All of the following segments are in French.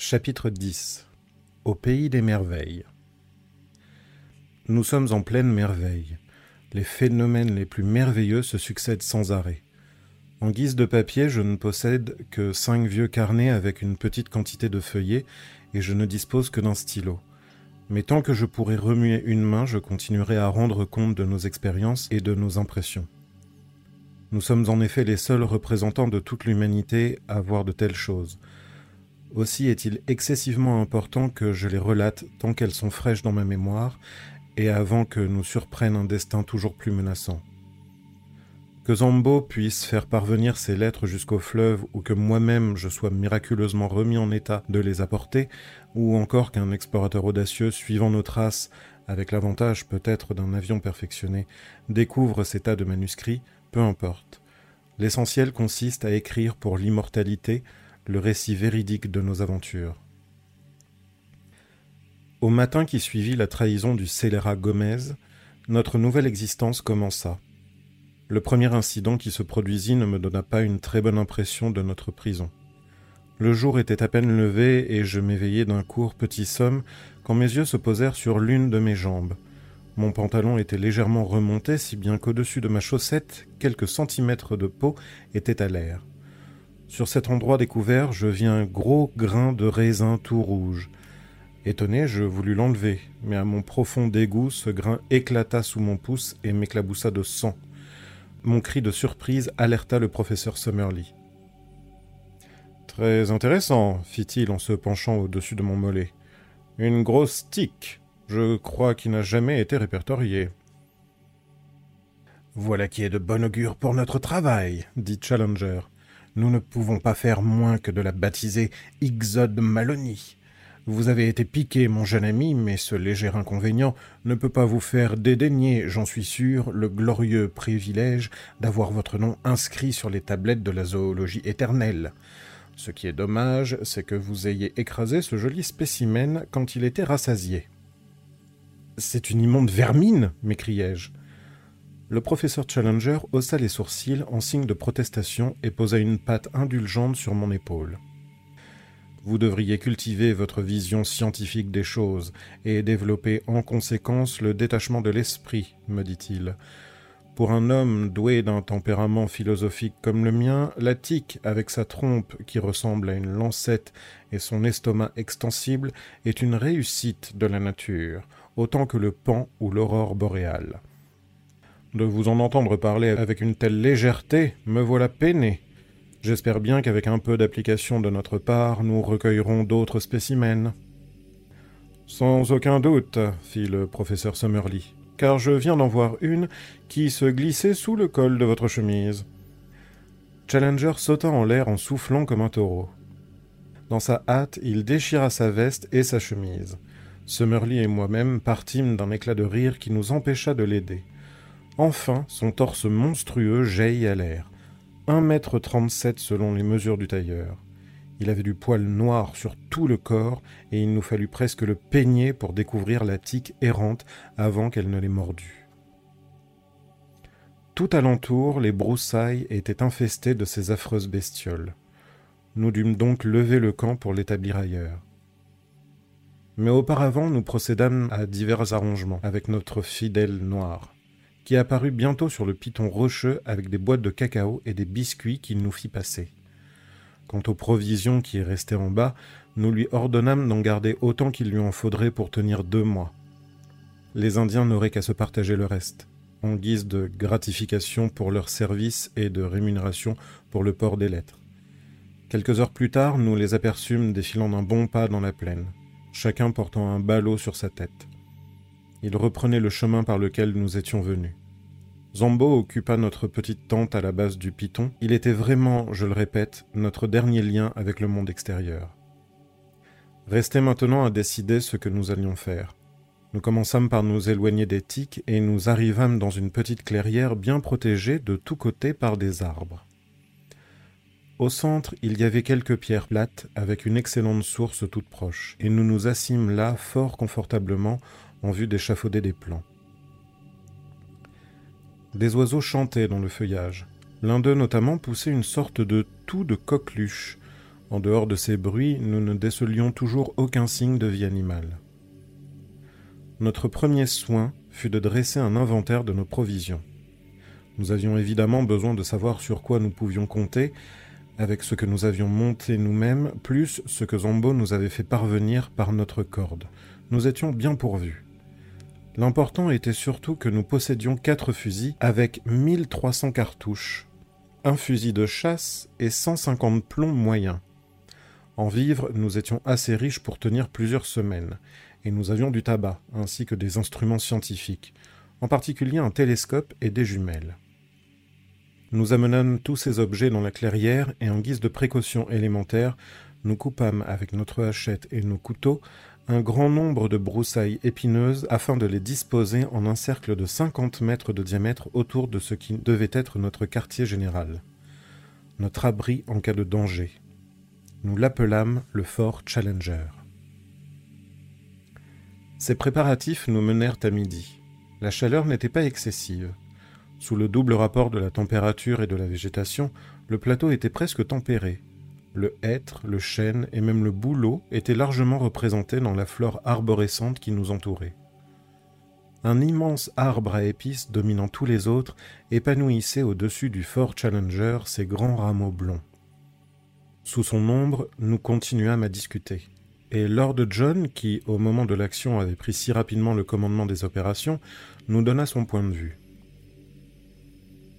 Chapitre 10 Au pays des merveilles Nous sommes en pleine merveille. Les phénomènes les plus merveilleux se succèdent sans arrêt. En guise de papier, je ne possède que cinq vieux carnets avec une petite quantité de feuillets et je ne dispose que d'un stylo. Mais tant que je pourrai remuer une main, je continuerai à rendre compte de nos expériences et de nos impressions. Nous sommes en effet les seuls représentants de toute l'humanité à voir de telles choses. Aussi est-il excessivement important que je les relate tant qu'elles sont fraîches dans ma mémoire et avant que nous surprenne un destin toujours plus menaçant. Que Zambo puisse faire parvenir ces lettres jusqu'au fleuve ou que moi-même je sois miraculeusement remis en état de les apporter, ou encore qu'un explorateur audacieux suivant nos traces, avec l'avantage peut-être d'un avion perfectionné, découvre ces tas de manuscrits, peu importe. L'essentiel consiste à écrire pour l'immortalité le récit véridique de nos aventures. Au matin qui suivit la trahison du scélérat Gomez, notre nouvelle existence commença. Le premier incident qui se produisit ne me donna pas une très bonne impression de notre prison. Le jour était à peine levé et je m'éveillai d'un court petit somme quand mes yeux se posèrent sur l'une de mes jambes. Mon pantalon était légèrement remonté, si bien qu'au-dessus de ma chaussette, quelques centimètres de peau étaient à l'air. Sur cet endroit découvert, je vis un gros grain de raisin tout rouge. Étonné, je voulus l'enlever, mais à mon profond dégoût, ce grain éclata sous mon pouce et m'éclaboussa de sang. Mon cri de surprise alerta le professeur Summerlee. Très intéressant, fit-il en se penchant au-dessus de mon mollet. Une grosse tique. Je crois qu'il n'a jamais été répertorié. Voilà qui est de bon augure pour notre travail, dit Challenger nous ne pouvons pas faire moins que de la baptiser Ixode Maloney. Vous avez été piqué, mon jeune ami, mais ce léger inconvénient ne peut pas vous faire dédaigner, j'en suis sûr, le glorieux privilège d'avoir votre nom inscrit sur les tablettes de la zoologie éternelle. Ce qui est dommage, c'est que vous ayez écrasé ce joli spécimen quand il était rassasié. C'est une immonde vermine m'écriai-je. Le professeur Challenger haussa les sourcils en signe de protestation et posa une patte indulgente sur mon épaule. Vous devriez cultiver votre vision scientifique des choses et développer en conséquence le détachement de l'esprit, me dit-il. Pour un homme doué d'un tempérament philosophique comme le mien, la tique, avec sa trompe qui ressemble à une lancette et son estomac extensible, est une réussite de la nature, autant que le pan ou l'aurore boréale. De vous en entendre parler avec une telle légèreté, me voilà peiné. J'espère bien qu'avec un peu d'application de notre part, nous recueillerons d'autres spécimens. Sans aucun doute, fit le professeur Summerlee, car je viens d'en voir une qui se glissait sous le col de votre chemise. Challenger sauta en l'air en soufflant comme un taureau. Dans sa hâte, il déchira sa veste et sa chemise. Summerlee et moi-même partîmes d'un éclat de rire qui nous empêcha de l'aider. Enfin, son torse monstrueux jaillit à l'air. Un mètre trente-sept selon les mesures du tailleur. Il avait du poil noir sur tout le corps, et il nous fallut presque le peigner pour découvrir la tique errante avant qu'elle ne l'ait mordu. Tout alentour, les broussailles étaient infestées de ces affreuses bestioles. Nous dûmes donc lever le camp pour l'établir ailleurs. Mais auparavant, nous procédâmes à divers arrangements avec notre fidèle noir qui apparut bientôt sur le piton rocheux avec des boîtes de cacao et des biscuits qu'il nous fit passer. Quant aux provisions qui restaient en bas, nous lui ordonnâmes d'en garder autant qu'il lui en faudrait pour tenir deux mois. Les Indiens n'auraient qu'à se partager le reste, en guise de gratification pour leur service et de rémunération pour le port des lettres. Quelques heures plus tard, nous les aperçûmes défilant d'un bon pas dans la plaine, chacun portant un ballot sur sa tête. Ils reprenaient le chemin par lequel nous étions venus. Zambo occupa notre petite tente à la base du piton. Il était vraiment, je le répète, notre dernier lien avec le monde extérieur. Restait maintenant à décider ce que nous allions faire. Nous commençâmes par nous éloigner des tiques et nous arrivâmes dans une petite clairière bien protégée de tous côtés par des arbres. Au centre, il y avait quelques pierres plates avec une excellente source toute proche, et nous nous assîmes là fort confortablement en vue d'échafauder des plants. Des oiseaux chantaient dans le feuillage. L'un d'eux notamment poussait une sorte de toux de coqueluche. En dehors de ces bruits, nous ne décelions toujours aucun signe de vie animale. Notre premier soin fut de dresser un inventaire de nos provisions. Nous avions évidemment besoin de savoir sur quoi nous pouvions compter, avec ce que nous avions monté nous-mêmes, plus ce que Zombo nous avait fait parvenir par notre corde. Nous étions bien pourvus. L'important était surtout que nous possédions quatre fusils avec 1300 cartouches, un fusil de chasse et 150 plombs moyens. En vivres, nous étions assez riches pour tenir plusieurs semaines, et nous avions du tabac, ainsi que des instruments scientifiques, en particulier un télescope et des jumelles. Nous amenâmes tous ces objets dans la clairière, et en guise de précaution élémentaire, nous coupâmes avec notre hachette et nos couteaux un grand nombre de broussailles épineuses afin de les disposer en un cercle de cinquante mètres de diamètre autour de ce qui devait être notre quartier général, notre abri en cas de danger. Nous l'appelâmes le fort Challenger. Ces préparatifs nous menèrent à midi. La chaleur n'était pas excessive. Sous le double rapport de la température et de la végétation, le plateau était presque tempéré. Le hêtre, le chêne et même le bouleau étaient largement représentés dans la flore arborescente qui nous entourait. Un immense arbre à épices dominant tous les autres épanouissait au-dessus du fort Challenger ses grands rameaux blonds. Sous son ombre, nous continuâmes à discuter. Et Lord John, qui au moment de l'action avait pris si rapidement le commandement des opérations, nous donna son point de vue.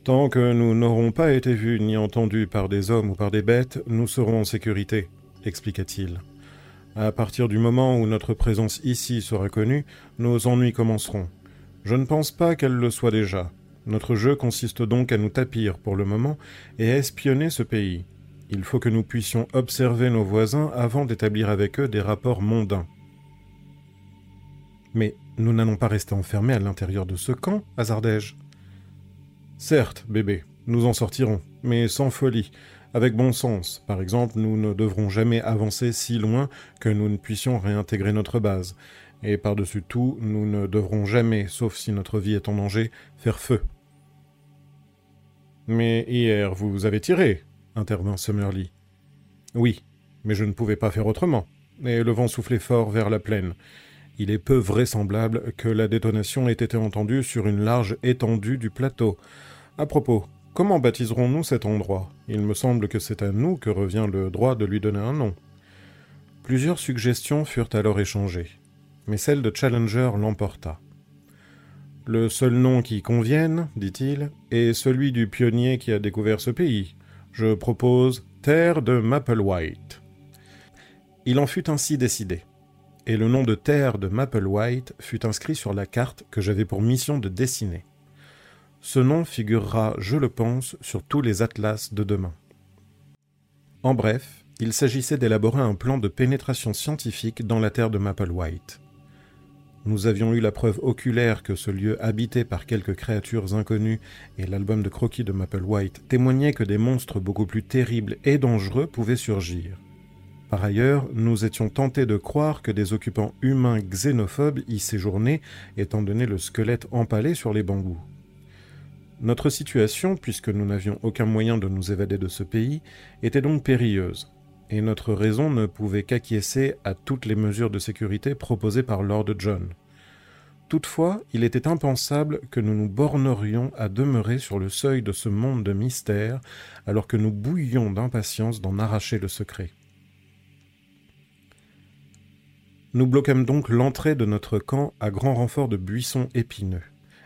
Tant que nous n'aurons pas été vus ni entendus par des hommes ou par des bêtes, nous serons en sécurité, expliqua-t-il. À partir du moment où notre présence ici sera connue, nos ennuis commenceront. Je ne pense pas qu'elle le soit déjà. Notre jeu consiste donc à nous tapir pour le moment et à espionner ce pays. Il faut que nous puissions observer nos voisins avant d'établir avec eux des rapports mondains. Mais nous n'allons pas rester enfermés à l'intérieur de ce camp, hasardai-je? Certes, bébé, nous en sortirons, mais sans folie, avec bon sens. Par exemple, nous ne devrons jamais avancer si loin que nous ne puissions réintégrer notre base. Et par-dessus tout, nous ne devrons jamais, sauf si notre vie est en danger, faire feu. Mais hier, vous avez tiré, intervint Summerlee. Oui, mais je ne pouvais pas faire autrement, et le vent soufflait fort vers la plaine. Il est peu vraisemblable que la détonation ait été entendue sur une large étendue du plateau. À propos, comment baptiserons-nous cet endroit? Il me semble que c'est à nous que revient le droit de lui donner un nom. Plusieurs suggestions furent alors échangées, mais celle de Challenger l'emporta. Le seul nom qui convienne, dit-il, est celui du pionnier qui a découvert ce pays. Je propose Terre de White. Il en fut ainsi décidé, et le nom de Terre de White fut inscrit sur la carte que j'avais pour mission de dessiner. Ce nom figurera, je le pense, sur tous les atlas de demain. En bref, il s'agissait d'élaborer un plan de pénétration scientifique dans la terre de White. Nous avions eu la preuve oculaire que ce lieu habité par quelques créatures inconnues et l'album de croquis de White témoignait que des monstres beaucoup plus terribles et dangereux pouvaient surgir. Par ailleurs, nous étions tentés de croire que des occupants humains xénophobes y séjournaient, étant donné le squelette empalé sur les bambous. Notre situation, puisque nous n'avions aucun moyen de nous évader de ce pays, était donc périlleuse, et notre raison ne pouvait qu'acquiescer à toutes les mesures de sécurité proposées par Lord John. Toutefois, il était impensable que nous nous bornerions à demeurer sur le seuil de ce monde de mystère, alors que nous bouillions d'impatience d'en arracher le secret. Nous bloquâmes donc l'entrée de notre camp à grand renfort de buissons épineux,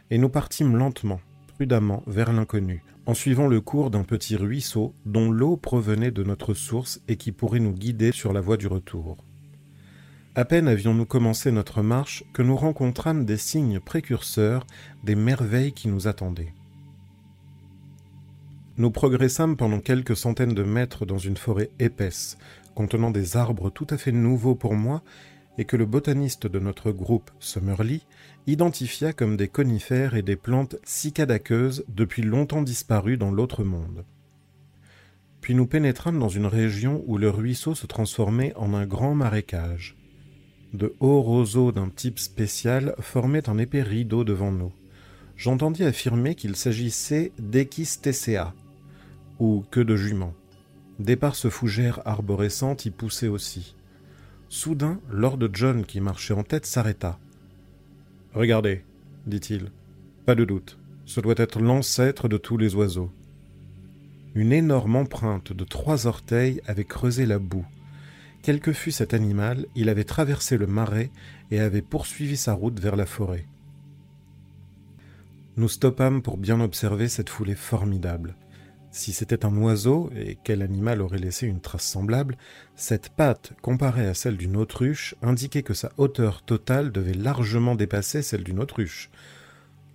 et nous partîmes lentement, prudemment vers l'inconnu, en suivant le cours d'un petit ruisseau dont l'eau provenait de notre source et qui pourrait nous guider sur la voie du retour. À peine avions-nous commencé notre marche que nous rencontrâmes des signes précurseurs des merveilles qui nous attendaient. Nous progressâmes pendant quelques centaines de mètres dans une forêt épaisse, contenant des arbres tout à fait nouveaux pour moi et que le botaniste de notre groupe, Summerlee, identifia comme des conifères et des plantes cicadaqueuses depuis longtemps disparues dans l'autre monde. Puis nous pénétrâmes dans une région où le ruisseau se transformait en un grand marécage. De hauts roseaux d'un type spécial formaient un épais rideau devant nous. J'entendis affirmer qu'il s'agissait d'Equistacea, ou queue de jument. D'éparses fougères arborescentes y poussaient aussi. Soudain, Lord John, qui marchait en tête, s'arrêta. Regardez, dit-il. Pas de doute, ce doit être l'ancêtre de tous les oiseaux. Une énorme empreinte de trois orteils avait creusé la boue. Quel que fût cet animal, il avait traversé le marais et avait poursuivi sa route vers la forêt. Nous stoppâmes pour bien observer cette foulée formidable. Si c'était un oiseau, et quel animal aurait laissé une trace semblable, cette patte, comparée à celle d'une autruche, indiquait que sa hauteur totale devait largement dépasser celle d'une autruche.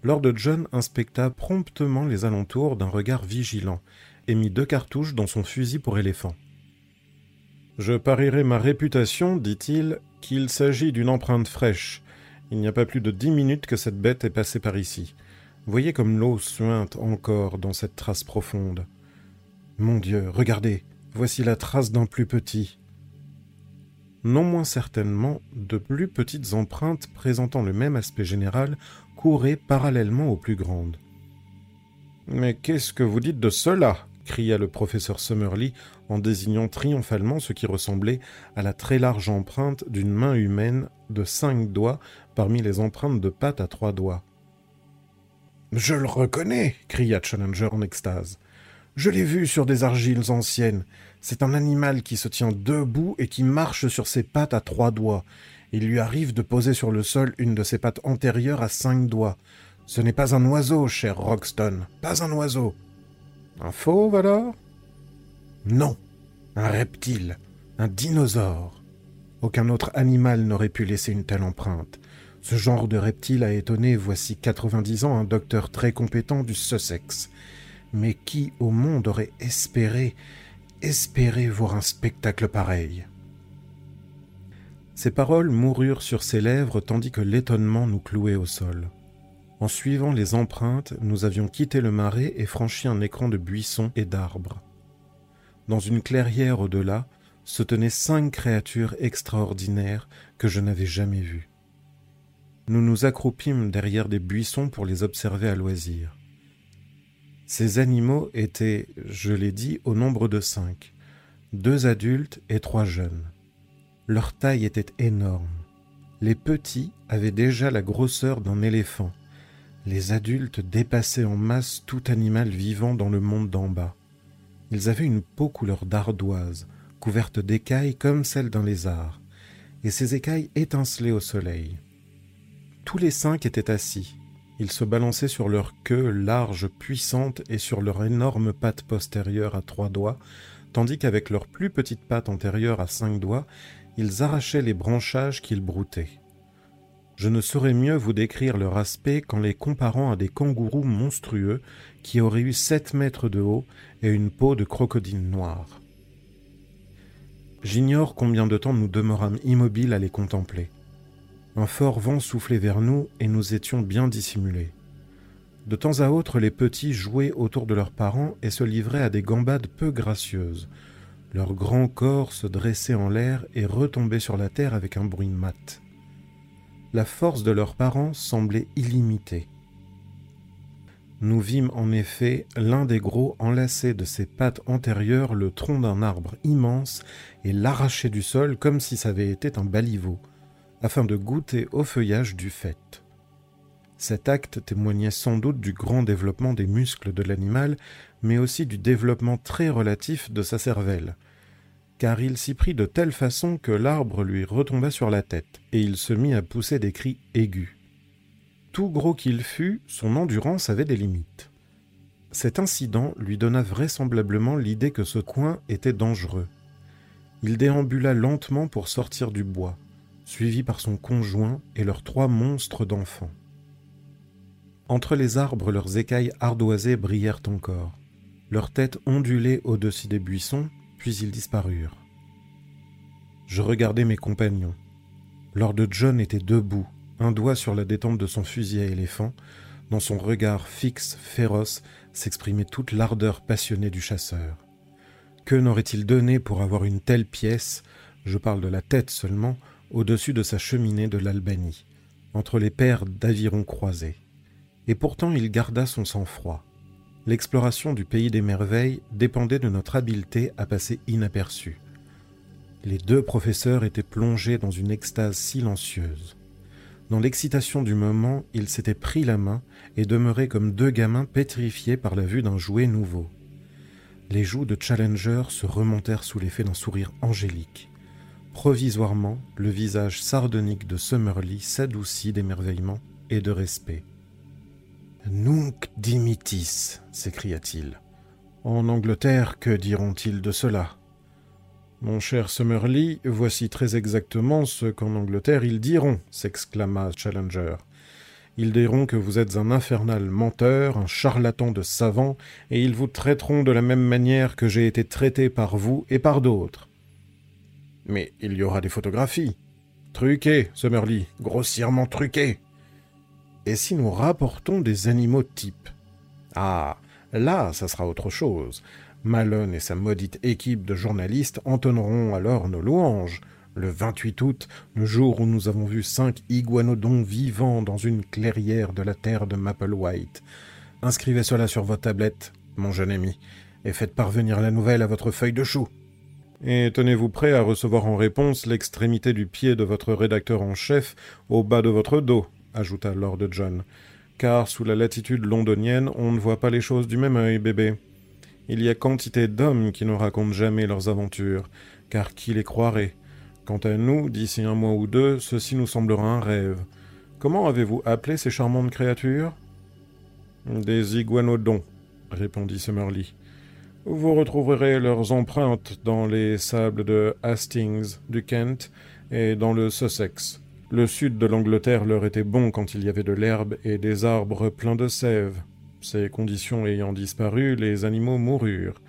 Lord John inspecta promptement les alentours d'un regard vigilant, et mit deux cartouches dans son fusil pour éléphant. Je parierai ma réputation, dit-il, qu'il s'agit d'une empreinte fraîche. Il n'y a pas plus de dix minutes que cette bête est passée par ici. Voyez comme l'eau suinte encore dans cette trace profonde. Mon Dieu, regardez, voici la trace d'un plus petit. Non moins certainement, de plus petites empreintes présentant le même aspect général couraient parallèlement aux plus grandes. Mais qu'est-ce que vous dites de cela? cria le professeur Summerlee en désignant triomphalement ce qui ressemblait à la très large empreinte d'une main humaine de cinq doigts parmi les empreintes de pattes à trois doigts. Je le reconnais, cria Challenger en extase. Je l'ai vu sur des argiles anciennes. C'est un animal qui se tient debout et qui marche sur ses pattes à trois doigts. Il lui arrive de poser sur le sol une de ses pattes antérieures à cinq doigts. Ce n'est pas un oiseau, cher Roxton, pas un oiseau. Un fauve alors? Non, un reptile, un dinosaure. Aucun autre animal n'aurait pu laisser une telle empreinte. Ce genre de reptile a étonné voici 90 ans un docteur très compétent du Sussex. Mais qui au monde aurait espéré, espéré voir un spectacle pareil? Ces paroles moururent sur ses lèvres tandis que l'étonnement nous clouait au sol. En suivant les empreintes, nous avions quitté le marais et franchi un écran de buissons et d'arbres. Dans une clairière au-delà se tenaient cinq créatures extraordinaires que je n'avais jamais vues. Nous nous accroupîmes derrière des buissons pour les observer à loisir. Ces animaux étaient, je l'ai dit, au nombre de cinq, deux adultes et trois jeunes. Leur taille était énorme. Les petits avaient déjà la grosseur d'un éléphant, les adultes dépassaient en masse tout animal vivant dans le monde d'en bas. Ils avaient une peau couleur d'ardoise, couverte d'écailles comme celle d'un lézard, et ces écailles étincelaient au soleil. Tous les cinq étaient assis. Ils se balançaient sur leur queue large, puissante, et sur leur énorme patte postérieure à trois doigts, tandis qu'avec leur plus petite patte antérieure à cinq doigts, ils arrachaient les branchages qu'ils broutaient. Je ne saurais mieux vous décrire leur aspect qu'en les comparant à des kangourous monstrueux qui auraient eu sept mètres de haut et une peau de crocodile noir. J'ignore combien de temps nous demeurâmes immobiles à les contempler. Un fort vent soufflait vers nous et nous étions bien dissimulés. De temps à autre, les petits jouaient autour de leurs parents et se livraient à des gambades peu gracieuses. Leur grand corps se dressait en l'air et retombait sur la terre avec un bruit mat la force de leurs parents semblait illimitée. Nous vîmes en effet l'un des gros enlacer de ses pattes antérieures le tronc d'un arbre immense et l'arracher du sol comme si ça avait été un baliveau, afin de goûter au feuillage du fait. Cet acte témoignait sans doute du grand développement des muscles de l'animal, mais aussi du développement très relatif de sa cervelle, car il s'y prit de telle façon que l'arbre lui retomba sur la tête, et il se mit à pousser des cris aigus. Tout gros qu'il fût, son endurance avait des limites. Cet incident lui donna vraisemblablement l'idée que ce coin était dangereux. Il déambula lentement pour sortir du bois, suivi par son conjoint et leurs trois monstres d'enfants. Entre les arbres, leurs écailles ardoisées brillèrent encore. Leurs têtes ondulaient au-dessus des buissons, puis ils disparurent. Je regardai mes compagnons. Lord John était debout, un doigt sur la détente de son fusil à éléphant. Dans son regard fixe, féroce, s'exprimait toute l'ardeur passionnée du chasseur. Que n'aurait-il donné pour avoir une telle pièce, je parle de la tête seulement, au-dessus de sa cheminée de l'Albanie, entre les paires d'avirons croisés Et pourtant il garda son sang-froid. l'exploration du pays des merveilles dépendait de notre habileté à passer inaperçu. Les deux professeurs étaient plongés dans une extase silencieuse. Dans l'excitation du moment, ils s'étaient pris la main et demeuraient comme deux gamins pétrifiés par la vue d'un jouet nouveau. Les joues de Challenger se remontèrent sous l'effet d'un sourire angélique. Provisoirement, le visage sardonique de Summerlee s'adoucit d'émerveillement et de respect. Nunc dimitis s'écria-t-il. En Angleterre, que diront-ils de cela? Mon cher Summerlee, voici très exactement ce qu'en Angleterre ils diront, s'exclama Challenger. Ils diront que vous êtes un infernal menteur, un charlatan de savant, et ils vous traiteront de la même manière que j'ai été traité par vous et par d'autres. Mais il y aura des photographies. Truquées, Summerlee, grossièrement truquées. Et si nous rapportons des animaux types Ah, là, ça sera autre chose. Malone et sa maudite équipe de journalistes entonneront alors nos louanges. Le 28 août, le jour où nous avons vu cinq iguanodons vivants dans une clairière de la terre de Maple White. Inscrivez cela sur votre tablette, mon jeune ami, et faites parvenir la nouvelle à votre feuille de chou. Et tenez-vous prêt à recevoir en réponse l'extrémité du pied de votre rédacteur en chef au bas de votre dos, ajouta Lord John, car sous la latitude londonienne on ne voit pas les choses du même œil, bébé. Il y a quantité d'hommes qui ne racontent jamais leurs aventures, car qui les croirait? Quant à nous, d'ici un mois ou deux, ceci nous semblera un rêve. Comment avez-vous appelé ces charmantes créatures? Des iguanodons, répondit Summerlee. Vous retrouverez leurs empreintes dans les sables de Hastings, du Kent et dans le Sussex. Le sud de l'Angleterre leur était bon quand il y avait de l'herbe et des arbres pleins de sève. Ces conditions ayant disparu, les animaux moururent.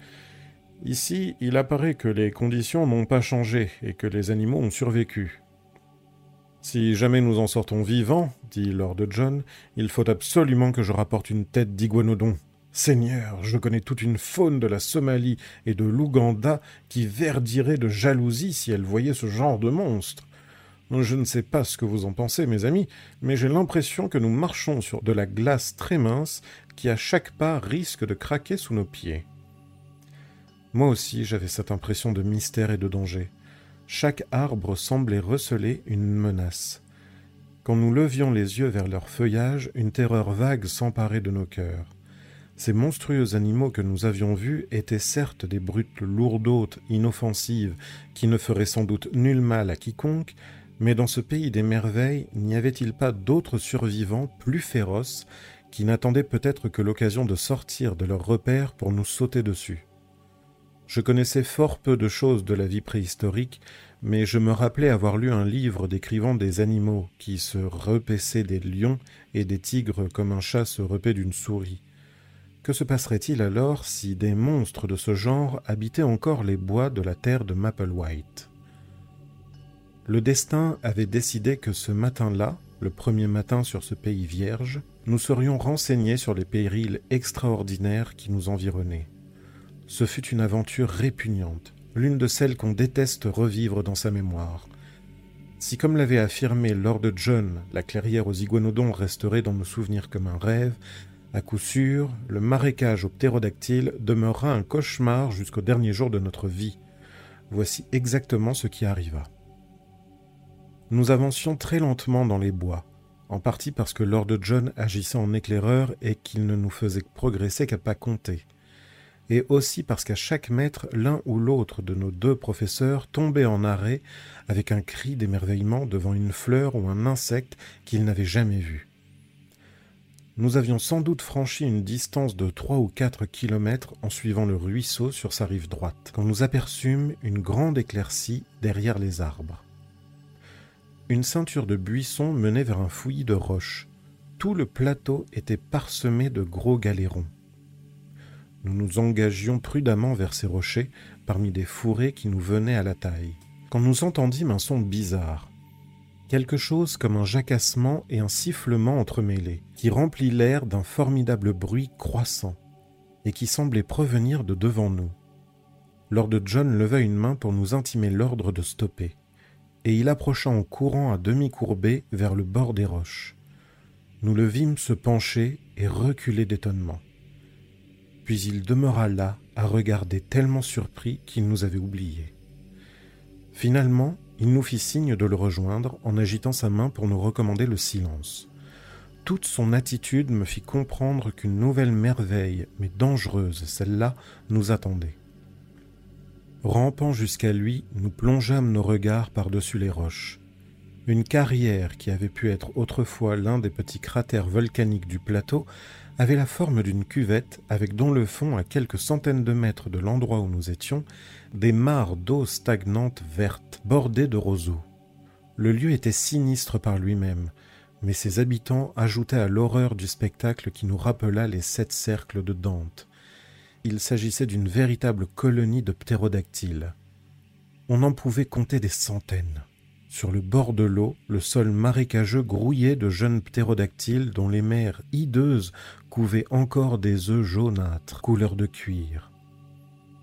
Ici, il apparaît que les conditions n'ont pas changé et que les animaux ont survécu. Si jamais nous en sortons vivants, dit Lord John, il faut absolument que je rapporte une tête d'iguanodon. Seigneur, je connais toute une faune de la Somalie et de l'Ouganda qui verdirait de jalousie si elle voyait ce genre de monstre. Je ne sais pas ce que vous en pensez, mes amis, mais j'ai l'impression que nous marchons sur de la glace très mince qui à chaque pas risque de craquer sous nos pieds. Moi aussi j'avais cette impression de mystère et de danger. Chaque arbre semblait receler une menace. Quand nous levions les yeux vers leur feuillage, une terreur vague s'emparait de nos cœurs. Ces monstrueux animaux que nous avions vus étaient certes des brutes lourdautes, inoffensives, qui ne feraient sans doute nul mal à quiconque, mais dans ce pays des merveilles, n'y avait-il pas d'autres survivants plus féroces qui n'attendaient peut-être que l'occasion de sortir de leur repère pour nous sauter dessus? Je connaissais fort peu de choses de la vie préhistorique, mais je me rappelais avoir lu un livre décrivant des animaux qui se repaissaient des lions et des tigres comme un chat se repaît d'une souris. Que se passerait-il alors si des monstres de ce genre habitaient encore les bois de la terre de White le destin avait décidé que ce matin-là, le premier matin sur ce pays vierge, nous serions renseignés sur les périls extraordinaires qui nous environnaient. Ce fut une aventure répugnante, l'une de celles qu'on déteste revivre dans sa mémoire. Si, comme l'avait affirmé Lord John, la clairière aux iguanodons resterait dans nos souvenirs comme un rêve, à coup sûr, le marécage aux ptérodactyles demeurera un cauchemar jusqu'au dernier jour de notre vie. Voici exactement ce qui arriva. Nous avancions très lentement dans les bois, en partie parce que Lord John agissait en éclaireur et qu'il ne nous faisait progresser qu'à pas compter, et aussi parce qu'à chaque mètre, l'un ou l'autre de nos deux professeurs tombait en arrêt avec un cri d'émerveillement devant une fleur ou un insecte qu'il n'avait jamais vu. Nous avions sans doute franchi une distance de trois ou quatre kilomètres en suivant le ruisseau sur sa rive droite, quand nous aperçûmes une grande éclaircie derrière les arbres. Une ceinture de buissons menait vers un fouillis de roches. Tout le plateau était parsemé de gros galérons. Nous nous engagions prudemment vers ces rochers, parmi des fourrés qui nous venaient à la taille, quand nous entendîmes un son bizarre. Quelque chose comme un jacassement et un sifflement entremêlés, qui remplit l'air d'un formidable bruit croissant, et qui semblait provenir de devant nous. Lord John leva une main pour nous intimer l'ordre de stopper et il approcha en courant à demi courbé vers le bord des roches. Nous le vîmes se pencher et reculer d'étonnement. puis il demeura là à regarder tellement surpris qu'il nous avait oubliés. Finalement, il nous fit signe de le rejoindre en agitant sa main pour nous recommander le silence. Toute son attitude me fit comprendre qu'une nouvelle merveille, mais dangereuse, celle-là, nous attendait. Rampant jusqu'à lui, nous plongeâmes nos regards par-dessus les roches. Une carrière qui avait pu être autrefois l'un des petits cratères volcaniques du plateau avait la forme d'une cuvette avec dans le fond, à quelques centaines de mètres de l'endroit où nous étions, des mares d'eau stagnante verte, bordées de roseaux. Le lieu était sinistre par lui-même, mais ses habitants ajoutaient à l'horreur du spectacle qui nous rappela les sept cercles de Dante. Il s'agissait d'une véritable colonie de ptérodactyles. On en pouvait compter des centaines. Sur le bord de l'eau, le sol marécageux grouillait de jeunes ptérodactyles dont les mers hideuses couvaient encore des œufs jaunâtres, couleur de cuir.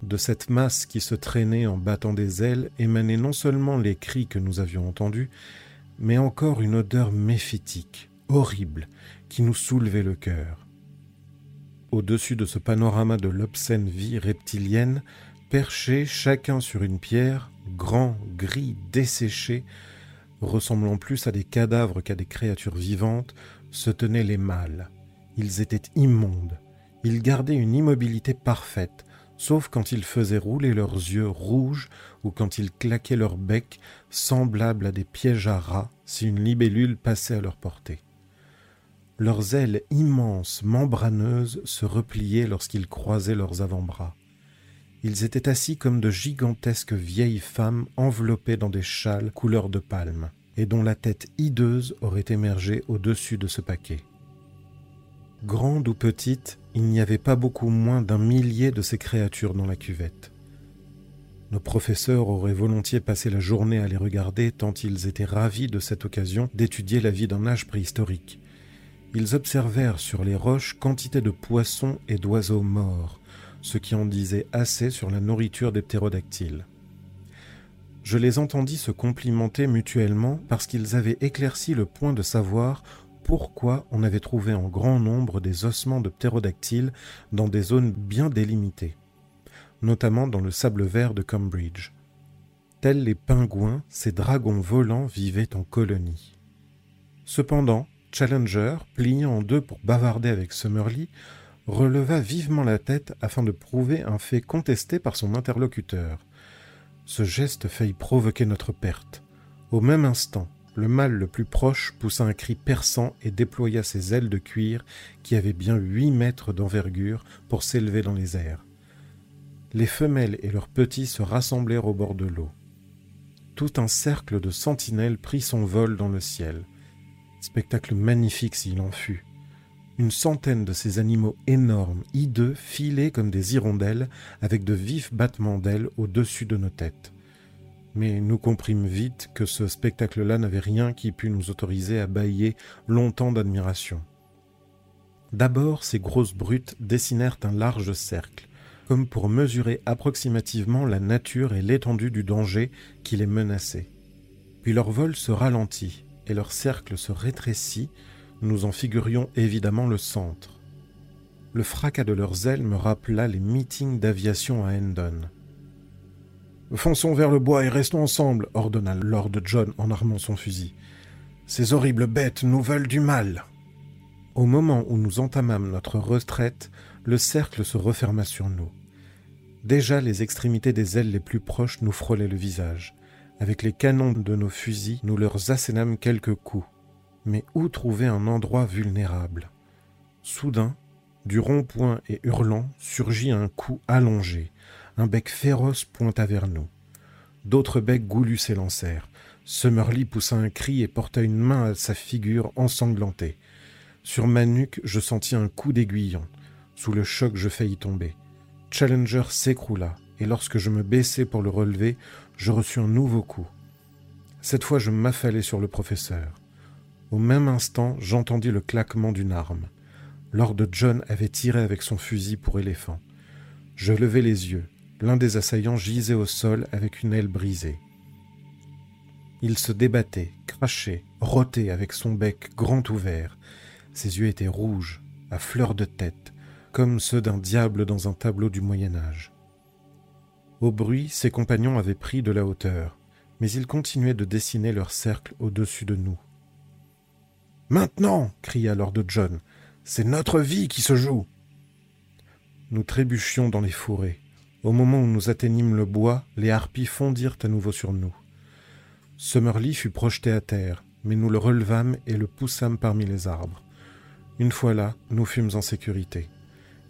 De cette masse qui se traînait en battant des ailes émanaient non seulement les cris que nous avions entendus, mais encore une odeur méphitique, horrible, qui nous soulevait le cœur. Au-dessus de ce panorama de l'obscène vie reptilienne, perchés chacun sur une pierre, grands, gris, desséchés, ressemblant plus à des cadavres qu'à des créatures vivantes, se tenaient les mâles. Ils étaient immondes. Ils gardaient une immobilité parfaite, sauf quand ils faisaient rouler leurs yeux rouges ou quand ils claquaient leur bec, semblables à des pièges à rats si une libellule passait à leur portée. Leurs ailes immenses, membraneuses, se repliaient lorsqu'ils croisaient leurs avant-bras. Ils étaient assis comme de gigantesques vieilles femmes enveloppées dans des châles couleur de palme, et dont la tête hideuse aurait émergé au-dessus de ce paquet. Grande ou petite, il n'y avait pas beaucoup moins d'un millier de ces créatures dans la cuvette. Nos professeurs auraient volontiers passé la journée à les regarder tant ils étaient ravis de cette occasion d'étudier la vie d'un âge préhistorique. Ils observèrent sur les roches quantité de poissons et d'oiseaux morts, ce qui en disait assez sur la nourriture des ptérodactyles. Je les entendis se complimenter mutuellement parce qu'ils avaient éclairci le point de savoir pourquoi on avait trouvé en grand nombre des ossements de ptérodactyles dans des zones bien délimitées, notamment dans le sable vert de Cambridge. Tels les pingouins, ces dragons volants vivaient en colonie. Cependant, Challenger, pliant en deux pour bavarder avec Summerlee, releva vivement la tête afin de prouver un fait contesté par son interlocuteur. Ce geste faillit provoquer notre perte. Au même instant, le mâle le plus proche poussa un cri perçant et déploya ses ailes de cuir qui avaient bien huit mètres d'envergure pour s'élever dans les airs. Les femelles et leurs petits se rassemblèrent au bord de l'eau. Tout un cercle de sentinelles prit son vol dans le ciel. Spectacle magnifique s'il en fut. Une centaine de ces animaux énormes, hideux, filaient comme des hirondelles, avec de vifs battements d'ailes au-dessus de nos têtes. Mais nous comprîmes vite que ce spectacle-là n'avait rien qui pût nous autoriser à bâiller longtemps d'admiration. D'abord, ces grosses brutes dessinèrent un large cercle, comme pour mesurer approximativement la nature et l'étendue du danger qui les menaçait. Puis leur vol se ralentit et leur cercle se rétrécit nous en figurions évidemment le centre. Le fracas de leurs ailes me rappela les meetings d'aviation à Hendon. Fonçons vers le bois et restons ensemble, ordonna Lord John en armant son fusil. Ces horribles bêtes nous veulent du mal. Au moment où nous entamâmes notre retraite, le cercle se referma sur nous. Déjà les extrémités des ailes les plus proches nous frôlaient le visage. Avec les canons de nos fusils, nous leur assénâmes quelques coups. Mais où trouver un endroit vulnérable? Soudain, du rond-point et hurlant, surgit un cou allongé. Un bec féroce pointa vers nous. D'autres becs goulus s'élancèrent. Summerlee poussa un cri et porta une main à sa figure ensanglantée. Sur ma nuque, je sentis un coup d'aiguillon. Sous le choc, je faillis tomber. Challenger s'écroula, et lorsque je me baissai pour le relever, je reçus un nouveau coup. Cette fois, je m'affalai sur le professeur. Au même instant, j'entendis le claquement d'une arme. Lord John avait tiré avec son fusil pour éléphant. Je levai les yeux. L'un des assaillants gisait au sol avec une aile brisée. Il se débattait, crachait, rotait avec son bec grand ouvert. Ses yeux étaient rouges, à fleur de tête, comme ceux d'un diable dans un tableau du Moyen Âge. Au bruit, ses compagnons avaient pris de la hauteur, mais ils continuaient de dessiner leur cercle au-dessus de nous. Maintenant, cria Lord John, c'est notre vie qui se joue. Nous trébuchions dans les fourrés. Au moment où nous atteignîmes le bois, les harpies fondirent à nouveau sur nous. Summerlee fut projeté à terre, mais nous le relevâmes et le poussâmes parmi les arbres. Une fois là, nous fûmes en sécurité,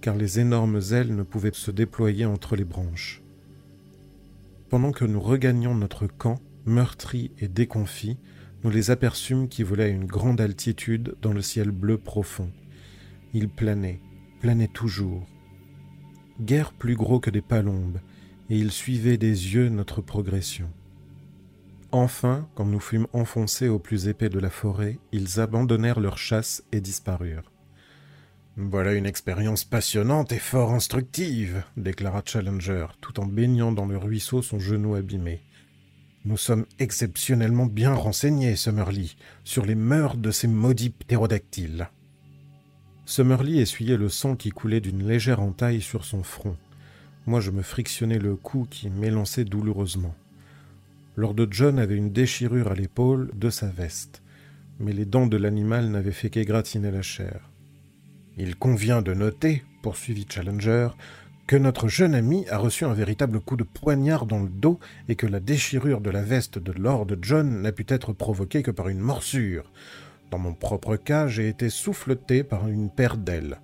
car les énormes ailes ne pouvaient se déployer entre les branches. Pendant que nous regagnions notre camp, meurtris et déconfits, nous les aperçûmes qui volaient à une grande altitude dans le ciel bleu profond. Ils planaient, planaient toujours. Guère plus gros que des palombes, et ils suivaient des yeux notre progression. Enfin, quand nous fûmes enfoncés au plus épais de la forêt, ils abandonnèrent leur chasse et disparurent. Voilà une expérience passionnante et fort instructive, déclara Challenger, tout en baignant dans le ruisseau son genou abîmé. Nous sommes exceptionnellement bien renseignés, Summerlee, sur les mœurs de ces maudits ptérodactyles. Summerlee essuyait le sang qui coulait d'une légère entaille sur son front. Moi, je me frictionnais le cou qui m'élançait douloureusement. Lord John avait une déchirure à l'épaule de sa veste, mais les dents de l'animal n'avaient fait qu'égratiner la chair. Il convient de noter, poursuivit Challenger, que notre jeune ami a reçu un véritable coup de poignard dans le dos et que la déchirure de la veste de Lord John n'a pu être provoquée que par une morsure. Dans mon propre cas, j'ai été souffleté par une paire d'ailes.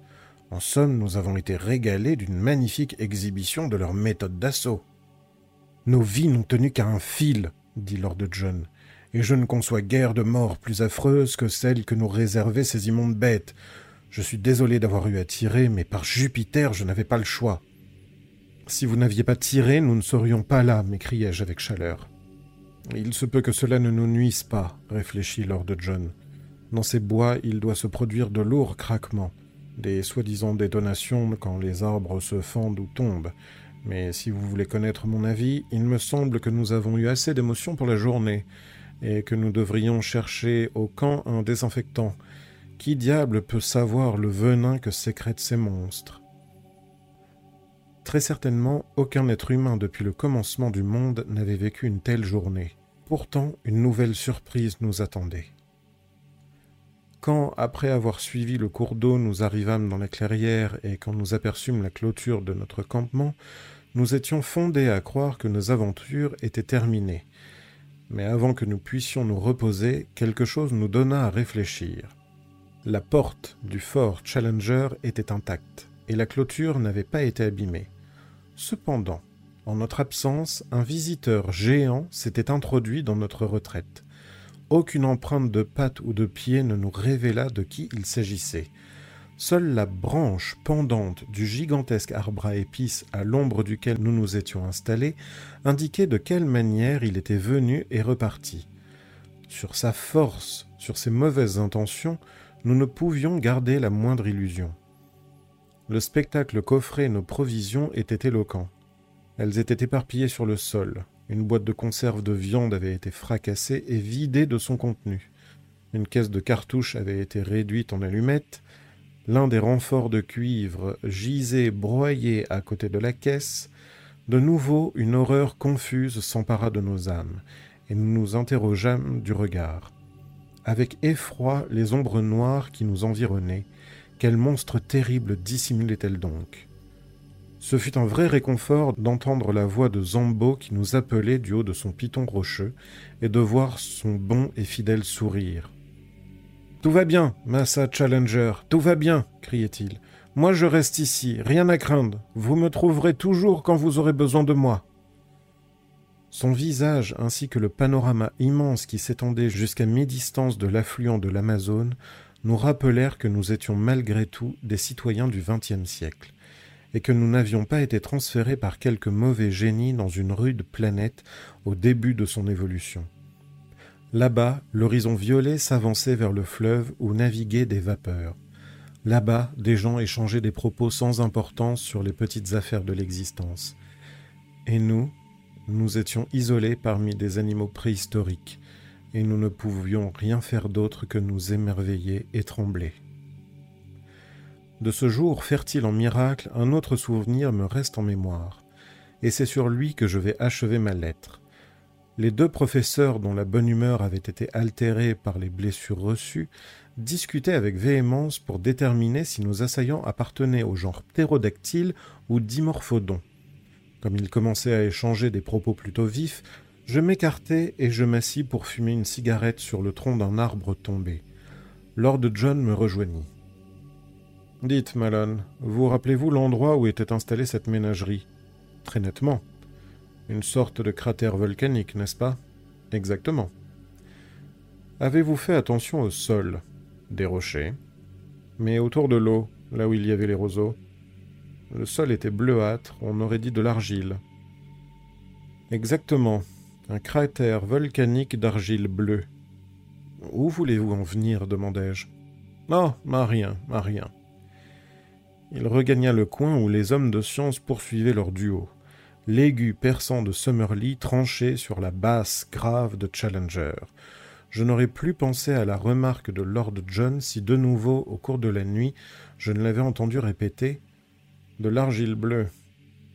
En somme, nous avons été régalés d'une magnifique exhibition de leur méthode d'assaut. Nos vies n'ont tenu qu'à un fil, dit Lord John, et je ne conçois guère de mort plus affreuse que celle que nous réservaient ces immondes bêtes. Je suis désolé d'avoir eu à tirer, mais par Jupiter, je n'avais pas le choix. Si vous n'aviez pas tiré, nous ne serions pas là, m'écriai-je avec chaleur. Il se peut que cela ne nous nuise pas, réfléchit Lord John. Dans ces bois, il doit se produire de lourds craquements, des soi-disant détonations quand les arbres se fendent ou tombent. Mais si vous voulez connaître mon avis, il me semble que nous avons eu assez d'émotions pour la journée, et que nous devrions chercher au camp un désinfectant. Qui diable peut savoir le venin que sécrètent ces monstres? Très certainement, aucun être humain depuis le commencement du monde n'avait vécu une telle journée. Pourtant, une nouvelle surprise nous attendait. Quand, après avoir suivi le cours d'eau, nous arrivâmes dans la clairière et quand nous aperçûmes la clôture de notre campement, nous étions fondés à croire que nos aventures étaient terminées. Mais avant que nous puissions nous reposer, quelque chose nous donna à réfléchir. La porte du fort Challenger était intacte, et la clôture n'avait pas été abîmée. Cependant, en notre absence, un visiteur géant s'était introduit dans notre retraite. Aucune empreinte de patte ou de pied ne nous révéla de qui il s'agissait. Seule la branche pendante du gigantesque arbre à épices à l'ombre duquel nous nous étions installés indiquait de quelle manière il était venu et reparti. Sur sa force, sur ses mauvaises intentions, nous ne pouvions garder la moindre illusion. Le spectacle qu'offraient nos provisions était éloquent. Elles étaient éparpillées sur le sol. Une boîte de conserve de viande avait été fracassée et vidée de son contenu. Une caisse de cartouches avait été réduite en allumettes. L'un des renforts de cuivre gisait broyé à côté de la caisse. De nouveau, une horreur confuse s'empara de nos âmes, et nous nous interrogeâmes du regard avec effroi les ombres noires qui nous environnaient. Quel monstre terrible dissimulait-elle donc? Ce fut un vrai réconfort d'entendre la voix de Zambo qui nous appelait du haut de son piton rocheux et de voir son bon et fidèle sourire. Tout va bien, Massa Challenger, tout va bien, criait-il. Moi je reste ici, rien à craindre. Vous me trouverez toujours quand vous aurez besoin de moi. Son visage ainsi que le panorama immense qui s'étendait jusqu'à mi-distance de l'affluent de l'Amazone nous rappelèrent que nous étions malgré tout des citoyens du XXe siècle, et que nous n'avions pas été transférés par quelque mauvais génie dans une rude planète au début de son évolution. Là-bas, l'horizon violet s'avançait vers le fleuve où naviguaient des vapeurs. Là-bas, des gens échangeaient des propos sans importance sur les petites affaires de l'existence. Et nous, nous étions isolés parmi des animaux préhistoriques, et nous ne pouvions rien faire d'autre que nous émerveiller et trembler. De ce jour fertile en miracles, un autre souvenir me reste en mémoire, et c'est sur lui que je vais achever ma lettre. Les deux professeurs dont la bonne humeur avait été altérée par les blessures reçues discutaient avec véhémence pour déterminer si nos assaillants appartenaient au genre ptérodactyle ou dimorphodon. Comme ils commençaient à échanger des propos plutôt vifs, je m'écartai et je m'assis pour fumer une cigarette sur le tronc d'un arbre tombé. Lord John me rejoignit. Dites, Malone, vous rappelez-vous l'endroit où était installée cette ménagerie? Très nettement. Une sorte de cratère volcanique, n'est-ce pas? Exactement. Avez-vous fait attention au sol? Des rochers. Mais autour de l'eau, là où il y avait les roseaux Le sol était bleuâtre, on aurait dit de l'argile. Exactement. Un cratère volcanique d'argile bleue. Où voulez-vous en venir? demandai-je. Oh, à rien, à rien. Il regagna le coin où les hommes de science poursuivaient leur duo l'aigu perçant de Summerlee tranché sur la basse grave de Challenger. Je n'aurais plus pensé à la remarque de Lord John si de nouveau, au cours de la nuit, je ne l'avais entendu répéter De l'argile bleue.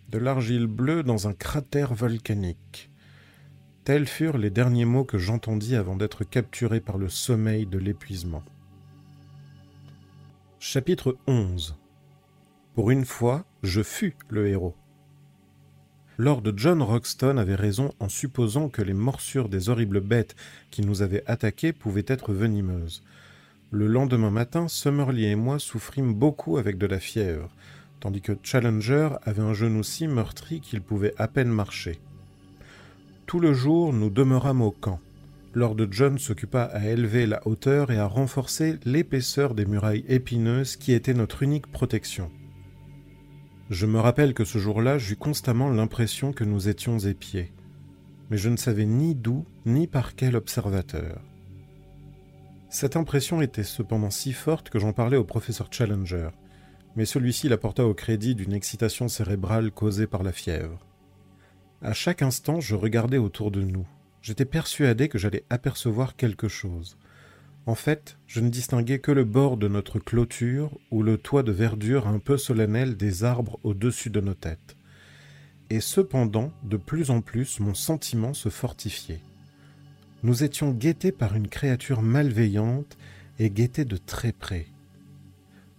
De l'argile bleue dans un cratère volcanique. Tels furent les derniers mots que j'entendis avant d'être capturé par le sommeil de l'épuisement. Chapitre 11 Pour une fois, je fus le héros. Lord John Roxton avait raison en supposant que les morsures des horribles bêtes qui nous avaient attaqués pouvaient être venimeuses. Le lendemain matin, Summerlee et moi souffrîmes beaucoup avec de la fièvre, tandis que Challenger avait un genou si meurtri qu'il pouvait à peine marcher. Tout le jour, nous demeurâmes au camp. Lord John s'occupa à élever la hauteur et à renforcer l'épaisseur des murailles épineuses qui étaient notre unique protection. Je me rappelle que ce jour-là, j'eus constamment l'impression que nous étions épiés, mais je ne savais ni d'où ni par quel observateur. Cette impression était cependant si forte que j'en parlais au professeur Challenger, mais celui-ci la porta au crédit d'une excitation cérébrale causée par la fièvre. À chaque instant, je regardais autour de nous. J'étais persuadé que j'allais apercevoir quelque chose. En fait, je ne distinguais que le bord de notre clôture ou le toit de verdure un peu solennel des arbres au-dessus de nos têtes. Et cependant, de plus en plus, mon sentiment se fortifiait. Nous étions guettés par une créature malveillante et guettés de très près.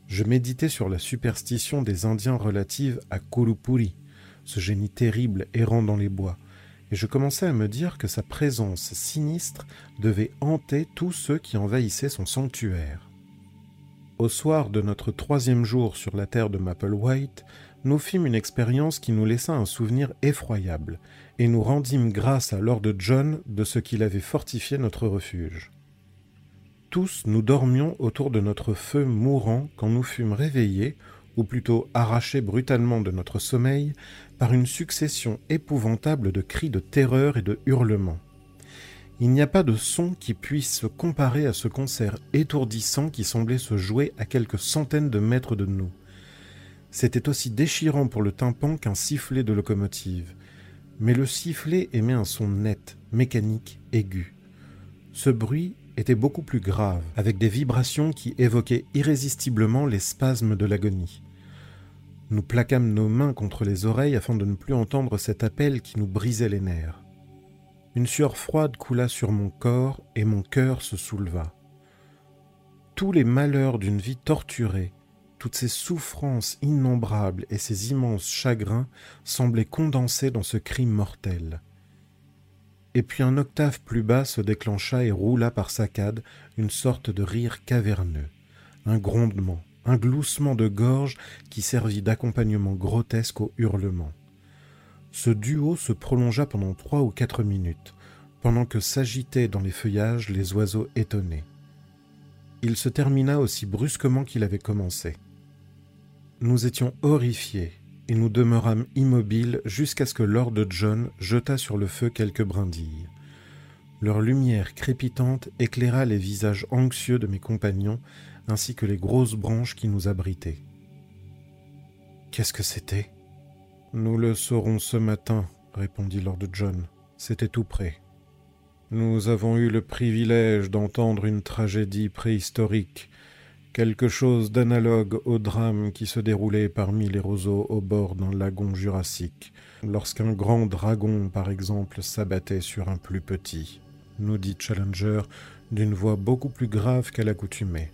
Je méditais sur la superstition des Indiens relative à Kurupuri, ce génie terrible errant dans les bois, et je commençais à me dire que sa présence sinistre devait hanter tous ceux qui envahissaient son sanctuaire. Au soir de notre troisième jour sur la terre de Maple White, nous fîmes une expérience qui nous laissa un souvenir effroyable, et nous rendîmes grâce à Lord John de ce qu'il avait fortifié notre refuge. Tous nous dormions autour de notre feu mourant quand nous fûmes réveillés, ou plutôt arrachés brutalement de notre sommeil, par une succession épouvantable de cris de terreur et de hurlements. Il n'y a pas de son qui puisse se comparer à ce concert étourdissant qui semblait se jouer à quelques centaines de mètres de nous. C'était aussi déchirant pour le tympan qu'un sifflet de locomotive. Mais le sifflet émet un son net, mécanique, aigu. Ce bruit était beaucoup plus grave, avec des vibrations qui évoquaient irrésistiblement les spasmes de l'agonie. Nous plaquâmes nos mains contre les oreilles afin de ne plus entendre cet appel qui nous brisait les nerfs. Une sueur froide coula sur mon corps et mon cœur se souleva. Tous les malheurs d'une vie torturée, toutes ces souffrances innombrables et ces immenses chagrins semblaient condensés dans ce cri mortel. Et puis un octave plus bas se déclencha et roula par saccades une sorte de rire caverneux, un grondement, un gloussement de gorge qui servit d'accompagnement grotesque au hurlement. Ce duo se prolongea pendant trois ou quatre minutes, pendant que s'agitaient dans les feuillages les oiseaux étonnés. Il se termina aussi brusquement qu'il avait commencé. Nous étions horrifiés, et nous demeurâmes immobiles jusqu'à ce que Lord John jetât sur le feu quelques brindilles. Leur lumière crépitante éclaira les visages anxieux de mes compagnons ainsi que les grosses branches qui nous abritaient. Qu'est-ce que c'était? Nous le saurons ce matin, répondit Lord John. C'était tout près. Nous avons eu le privilège d'entendre une tragédie préhistorique, quelque chose d'analogue au drame qui se déroulait parmi les roseaux au bord d'un lagon jurassique, lorsqu'un grand dragon, par exemple, s'abattait sur un plus petit, nous dit Challenger d'une voix beaucoup plus grave qu'à l'accoutumée.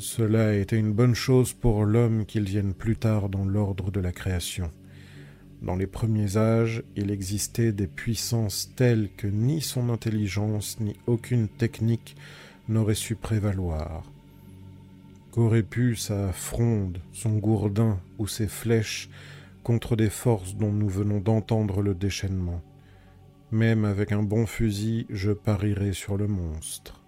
Cela était une bonne chose pour l'homme qu'il vienne plus tard dans l'ordre de la création. Dans les premiers âges, il existait des puissances telles que ni son intelligence ni aucune technique n'aurait su prévaloir. Qu'aurait pu sa fronde, son gourdin ou ses flèches contre des forces dont nous venons d'entendre le déchaînement? Même avec un bon fusil, je parierais sur le monstre.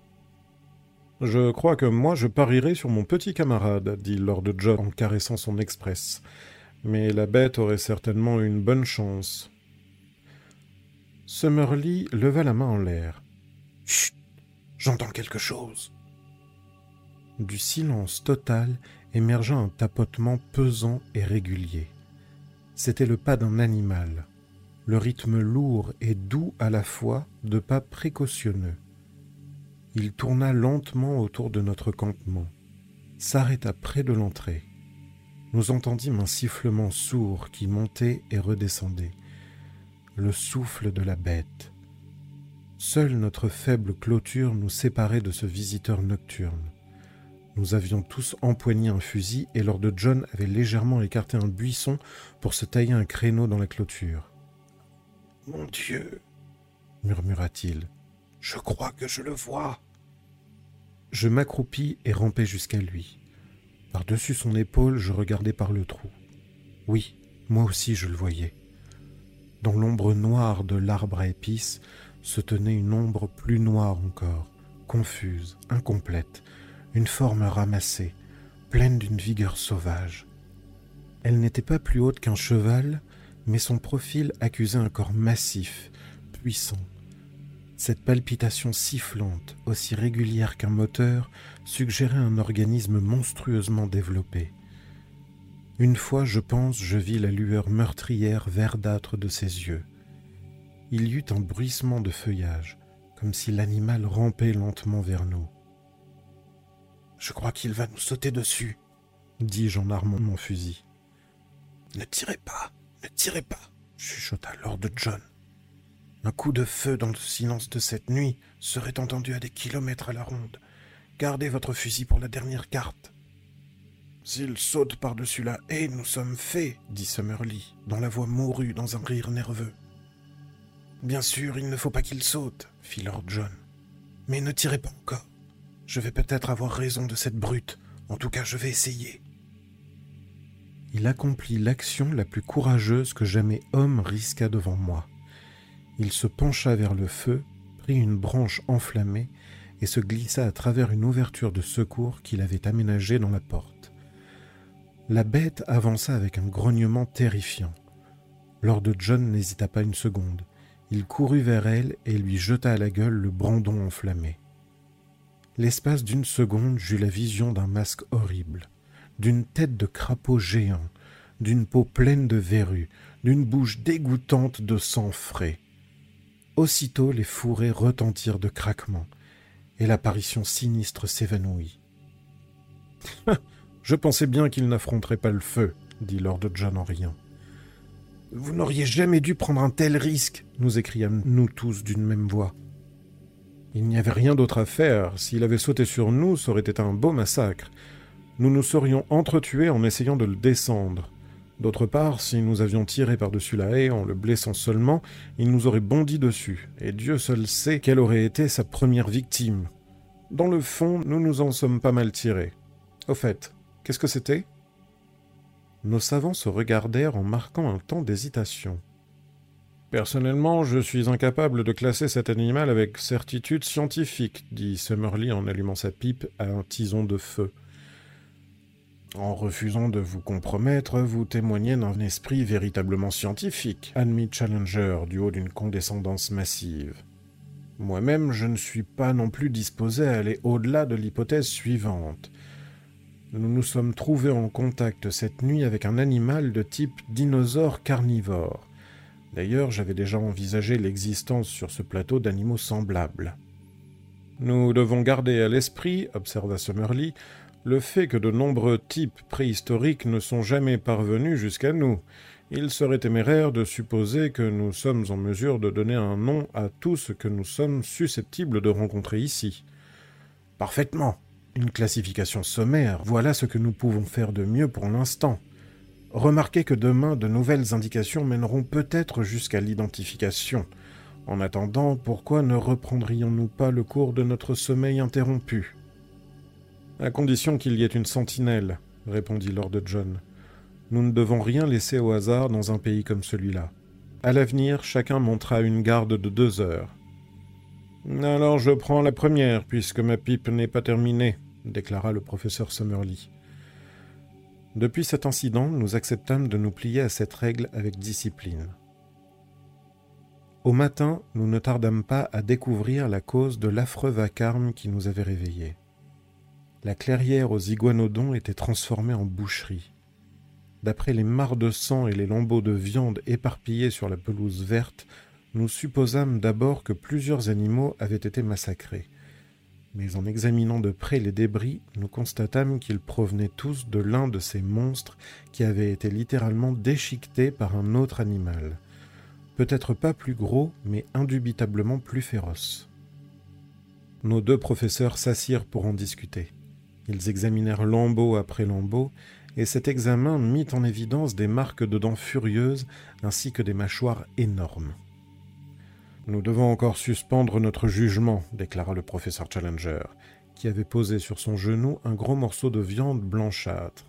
Je crois que moi je parierais sur mon petit camarade, dit Lord John en caressant son express mais la bête aurait certainement une bonne chance. Summerlee leva la main en l'air. Chut J'entends quelque chose. Du silence total émergea un tapotement pesant et régulier. C'était le pas d'un animal, le rythme lourd et doux à la fois de pas précautionneux. Il tourna lentement autour de notre campement, s'arrêta près de l'entrée nous entendîmes un sifflement sourd qui montait et redescendait, le souffle de la bête. Seule notre faible clôture nous séparait de ce visiteur nocturne. Nous avions tous empoigné un fusil et Lord John avait légèrement écarté un buisson pour se tailler un créneau dans la clôture. Mon Dieu murmura-t-il, je crois que je le vois. Je m'accroupis et rampai jusqu'à lui. Par-dessus son épaule, je regardais par le trou. Oui, moi aussi je le voyais. Dans l'ombre noire de l'arbre à épices se tenait une ombre plus noire encore, confuse, incomplète, une forme ramassée, pleine d'une vigueur sauvage. Elle n'était pas plus haute qu'un cheval, mais son profil accusait un corps massif, puissant, cette palpitation sifflante, aussi régulière qu'un moteur, suggérait un organisme monstrueusement développé. Une fois, je pense, je vis la lueur meurtrière verdâtre de ses yeux. Il y eut un bruissement de feuillage, comme si l'animal rampait lentement vers nous. Je crois qu'il va nous sauter dessus, dis-je en armant mon fusil. Ne tirez pas, ne tirez pas, chuchota Lord John. Un coup de feu dans le silence de cette nuit serait entendu à des kilomètres à la ronde. Gardez votre fusil pour la dernière carte. S'il saute par-dessus la haie, nous sommes faits, dit Summerlee, dont la voix mourut dans un rire nerveux. Bien sûr, il ne faut pas qu'il saute, fit Lord John. Mais ne tirez pas encore. Je vais peut-être avoir raison de cette brute. En tout cas, je vais essayer. Il accomplit l'action la plus courageuse que jamais homme risqua devant moi. Il se pencha vers le feu, prit une branche enflammée et se glissa à travers une ouverture de secours qu'il avait aménagée dans la porte. La bête avança avec un grognement terrifiant. Lord John n'hésita pas une seconde. Il courut vers elle et lui jeta à la gueule le brandon enflammé. L'espace d'une seconde, j'eus la vision d'un masque horrible, d'une tête de crapaud géant, d'une peau pleine de verrues, d'une bouche dégoûtante de sang frais. Aussitôt les fourrés retentirent de craquements, et l'apparition sinistre s'évanouit. Je pensais bien qu'il n'affronterait pas le feu, dit Lord John en riant. Vous n'auriez jamais dû prendre un tel risque, nous écriâmes nous tous d'une même voix. Il n'y avait rien d'autre à faire. S'il avait sauté sur nous, ça aurait été un beau massacre. Nous nous serions entretués en essayant de le descendre. D'autre part, si nous avions tiré par-dessus la haie en le blessant seulement, il nous aurait bondi dessus, et Dieu seul sait quelle aurait été sa première victime. Dans le fond, nous nous en sommes pas mal tirés. Au fait, qu'est-ce que c'était? Nos savants se regardèrent en marquant un temps d'hésitation. Personnellement, je suis incapable de classer cet animal avec certitude scientifique, dit Summerlee en allumant sa pipe à un tison de feu. En refusant de vous compromettre, vous témoignez d'un esprit véritablement scientifique, admit Challenger du haut d'une condescendance massive. Moi-même, je ne suis pas non plus disposé à aller au-delà de l'hypothèse suivante. Nous nous sommes trouvés en contact cette nuit avec un animal de type dinosaure carnivore. D'ailleurs, j'avais déjà envisagé l'existence sur ce plateau d'animaux semblables. Nous devons garder à l'esprit, observa Summerlee, le fait que de nombreux types préhistoriques ne sont jamais parvenus jusqu'à nous. Il serait téméraire de supposer que nous sommes en mesure de donner un nom à tout ce que nous sommes susceptibles de rencontrer ici. Parfaitement. Une classification sommaire, voilà ce que nous pouvons faire de mieux pour l'instant. Remarquez que demain de nouvelles indications mèneront peut-être jusqu'à l'identification. En attendant, pourquoi ne reprendrions-nous pas le cours de notre sommeil interrompu? À condition qu'il y ait une sentinelle, répondit Lord John. Nous ne devons rien laisser au hasard dans un pays comme celui-là. À l'avenir, chacun montera une garde de deux heures. Alors je prends la première, puisque ma pipe n'est pas terminée, déclara le professeur Summerlee. Depuis cet incident, nous acceptâmes de nous plier à cette règle avec discipline. Au matin, nous ne tardâmes pas à découvrir la cause de l'affreux vacarme qui nous avait réveillés. La clairière aux iguanodons était transformée en boucherie. D'après les mares de sang et les lambeaux de viande éparpillés sur la pelouse verte, nous supposâmes d'abord que plusieurs animaux avaient été massacrés mais en examinant de près les débris, nous constatâmes qu'ils provenaient tous de l'un de ces monstres qui avaient été littéralement déchiquetés par un autre animal. Peut-être pas plus gros, mais indubitablement plus féroce. Nos deux professeurs s'assirent pour en discuter. Ils examinèrent lambeau après lambeau, et cet examen mit en évidence des marques de dents furieuses ainsi que des mâchoires énormes. Nous devons encore suspendre notre jugement, déclara le professeur Challenger, qui avait posé sur son genou un gros morceau de viande blanchâtre.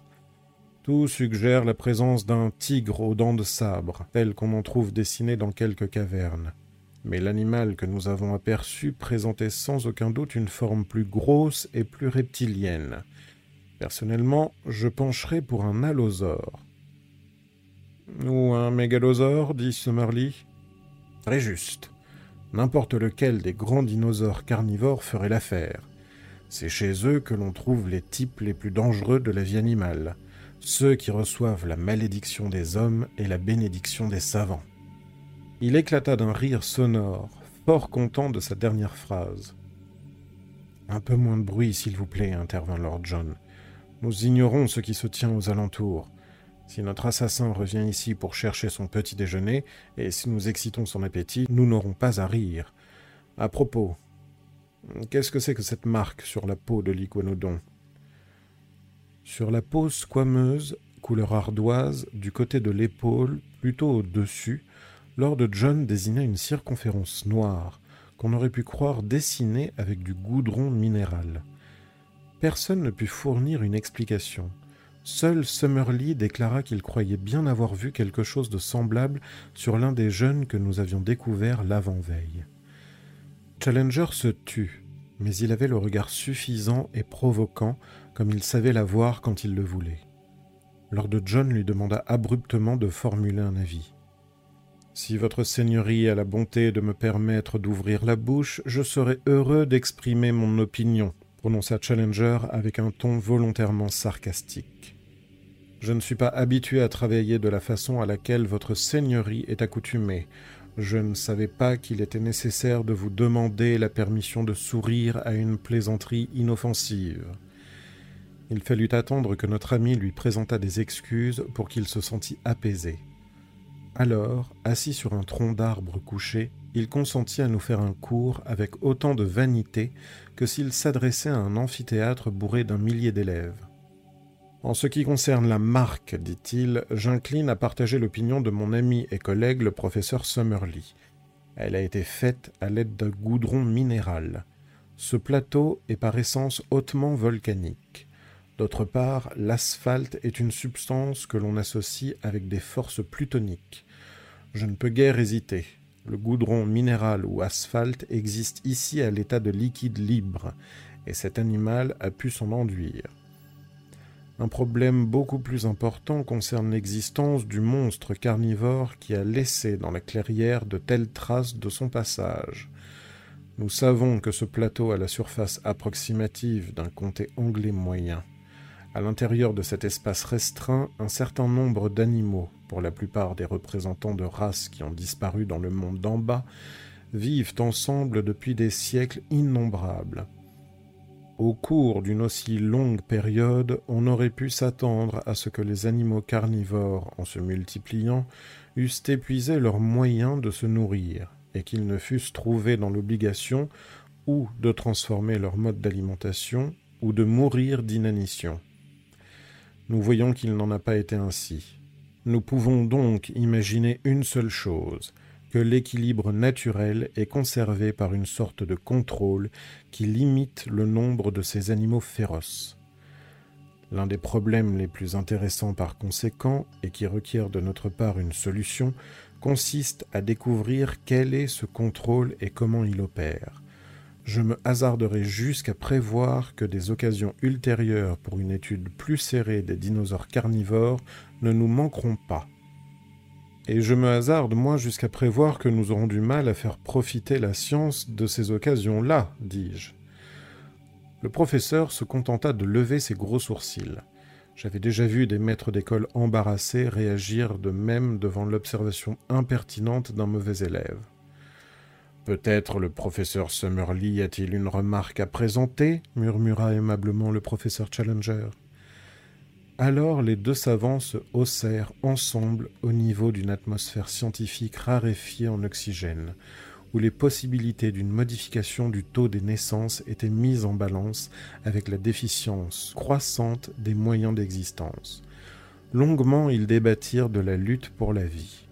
Tout suggère la présence d'un tigre aux dents de sabre, tel qu'on en trouve dessiné dans quelques cavernes. Mais l'animal que nous avons aperçu présentait sans aucun doute une forme plus grosse et plus reptilienne. Personnellement, je pencherais pour un allosaure. Ou un mégalosaure, dit Summerlee. Très juste n'importe lequel des grands dinosaures carnivores ferait l'affaire. C'est chez eux que l'on trouve les types les plus dangereux de la vie animale, ceux qui reçoivent la malédiction des hommes et la bénédiction des savants. Il éclata d'un rire sonore, fort content de sa dernière phrase. Un peu moins de bruit, s'il vous plaît, intervint Lord John. Nous ignorons ce qui se tient aux alentours. Si notre assassin revient ici pour chercher son petit déjeuner, et si nous excitons son appétit, nous n'aurons pas à rire. À propos, qu'est-ce que c'est que cette marque sur la peau de l'iguanodon Sur la peau squameuse, couleur ardoise, du côté de l'épaule, plutôt au-dessus, Lord John désigna une circonférence noire, qu'on aurait pu croire dessinée avec du goudron minéral. Personne ne put fournir une explication. Seul Summerlee déclara qu'il croyait bien avoir vu quelque chose de semblable sur l'un des jeunes que nous avions découvert l'avant-veille. Challenger se tut, mais il avait le regard suffisant et provoquant, comme il savait l'avoir quand il le voulait. Lord John lui demanda abruptement de formuler un avis. Si votre seigneurie a la bonté de me permettre d'ouvrir la bouche, je serai heureux d'exprimer mon opinion, prononça Challenger avec un ton volontairement sarcastique. Je ne suis pas habitué à travailler de la façon à laquelle votre seigneurie est accoutumée. Je ne savais pas qu'il était nécessaire de vous demander la permission de sourire à une plaisanterie inoffensive. Il fallut attendre que notre ami lui présentât des excuses pour qu'il se sentît apaisé. Alors, assis sur un tronc d'arbre couché, il consentit à nous faire un cours avec autant de vanité que s'il s'adressait à un amphithéâtre bourré d'un millier d'élèves. En ce qui concerne la marque, dit-il, j'incline à partager l'opinion de mon ami et collègue le professeur Summerlee. Elle a été faite à l'aide d'un goudron minéral. Ce plateau est par essence hautement volcanique. D'autre part, l'asphalte est une substance que l'on associe avec des forces plutoniques. Je ne peux guère hésiter. Le goudron minéral ou asphalte existe ici à l'état de liquide libre, et cet animal a pu s'en enduire. Un problème beaucoup plus important concerne l'existence du monstre carnivore qui a laissé dans la clairière de telles traces de son passage. Nous savons que ce plateau a la surface approximative d'un comté anglais moyen. À l'intérieur de cet espace restreint, un certain nombre d'animaux, pour la plupart des représentants de races qui ont disparu dans le monde d'en bas, vivent ensemble depuis des siècles innombrables. Au cours d'une aussi longue période, on aurait pu s'attendre à ce que les animaux carnivores, en se multipliant, eussent épuisé leurs moyens de se nourrir, et qu'ils ne fussent trouvés dans l'obligation ou de transformer leur mode d'alimentation, ou de mourir d'inanition. Nous voyons qu'il n'en a pas été ainsi. Nous pouvons donc imaginer une seule chose, que l'équilibre naturel est conservé par une sorte de contrôle qui limite le nombre de ces animaux féroces. L'un des problèmes les plus intéressants par conséquent, et qui requiert de notre part une solution, consiste à découvrir quel est ce contrôle et comment il opère. Je me hasarderai jusqu'à prévoir que des occasions ultérieures pour une étude plus serrée des dinosaures carnivores ne nous manqueront pas. Et je me hasarde, moi, jusqu'à prévoir que nous aurons du mal à faire profiter la science de ces occasions-là, dis-je. Le professeur se contenta de lever ses gros sourcils. J'avais déjà vu des maîtres d'école embarrassés réagir de même devant l'observation impertinente d'un mauvais élève. Peut-être le professeur Summerlee a-t-il une remarque à présenter murmura aimablement le professeur Challenger. Alors les deux savants se haussèrent ensemble au niveau d'une atmosphère scientifique raréfiée en oxygène, où les possibilités d'une modification du taux des naissances étaient mises en balance avec la déficience croissante des moyens d'existence. Longuement, ils débattirent de la lutte pour la vie.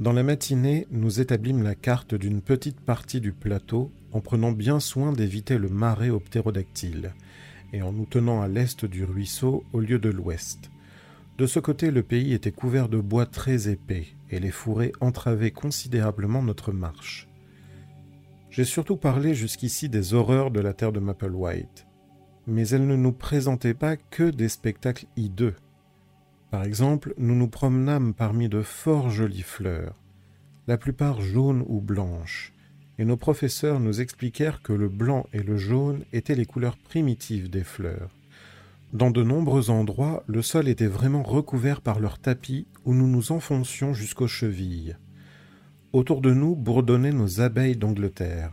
Dans la matinée, nous établîmes la carte d'une petite partie du plateau en prenant bien soin d'éviter le marais aux et en nous tenant à l'est du ruisseau au lieu de l'ouest. De ce côté, le pays était couvert de bois très épais, et les fourrés entravaient considérablement notre marche. J'ai surtout parlé jusqu'ici des horreurs de la terre de Maple White, mais elles ne nous présentaient pas que des spectacles hideux. Par exemple, nous nous promenâmes parmi de fort jolies fleurs, la plupart jaunes ou blanches, et nos professeurs nous expliquèrent que le blanc et le jaune étaient les couleurs primitives des fleurs. Dans de nombreux endroits, le sol était vraiment recouvert par leurs tapis où nous nous enfoncions jusqu'aux chevilles. Autour de nous bourdonnaient nos abeilles d'Angleterre.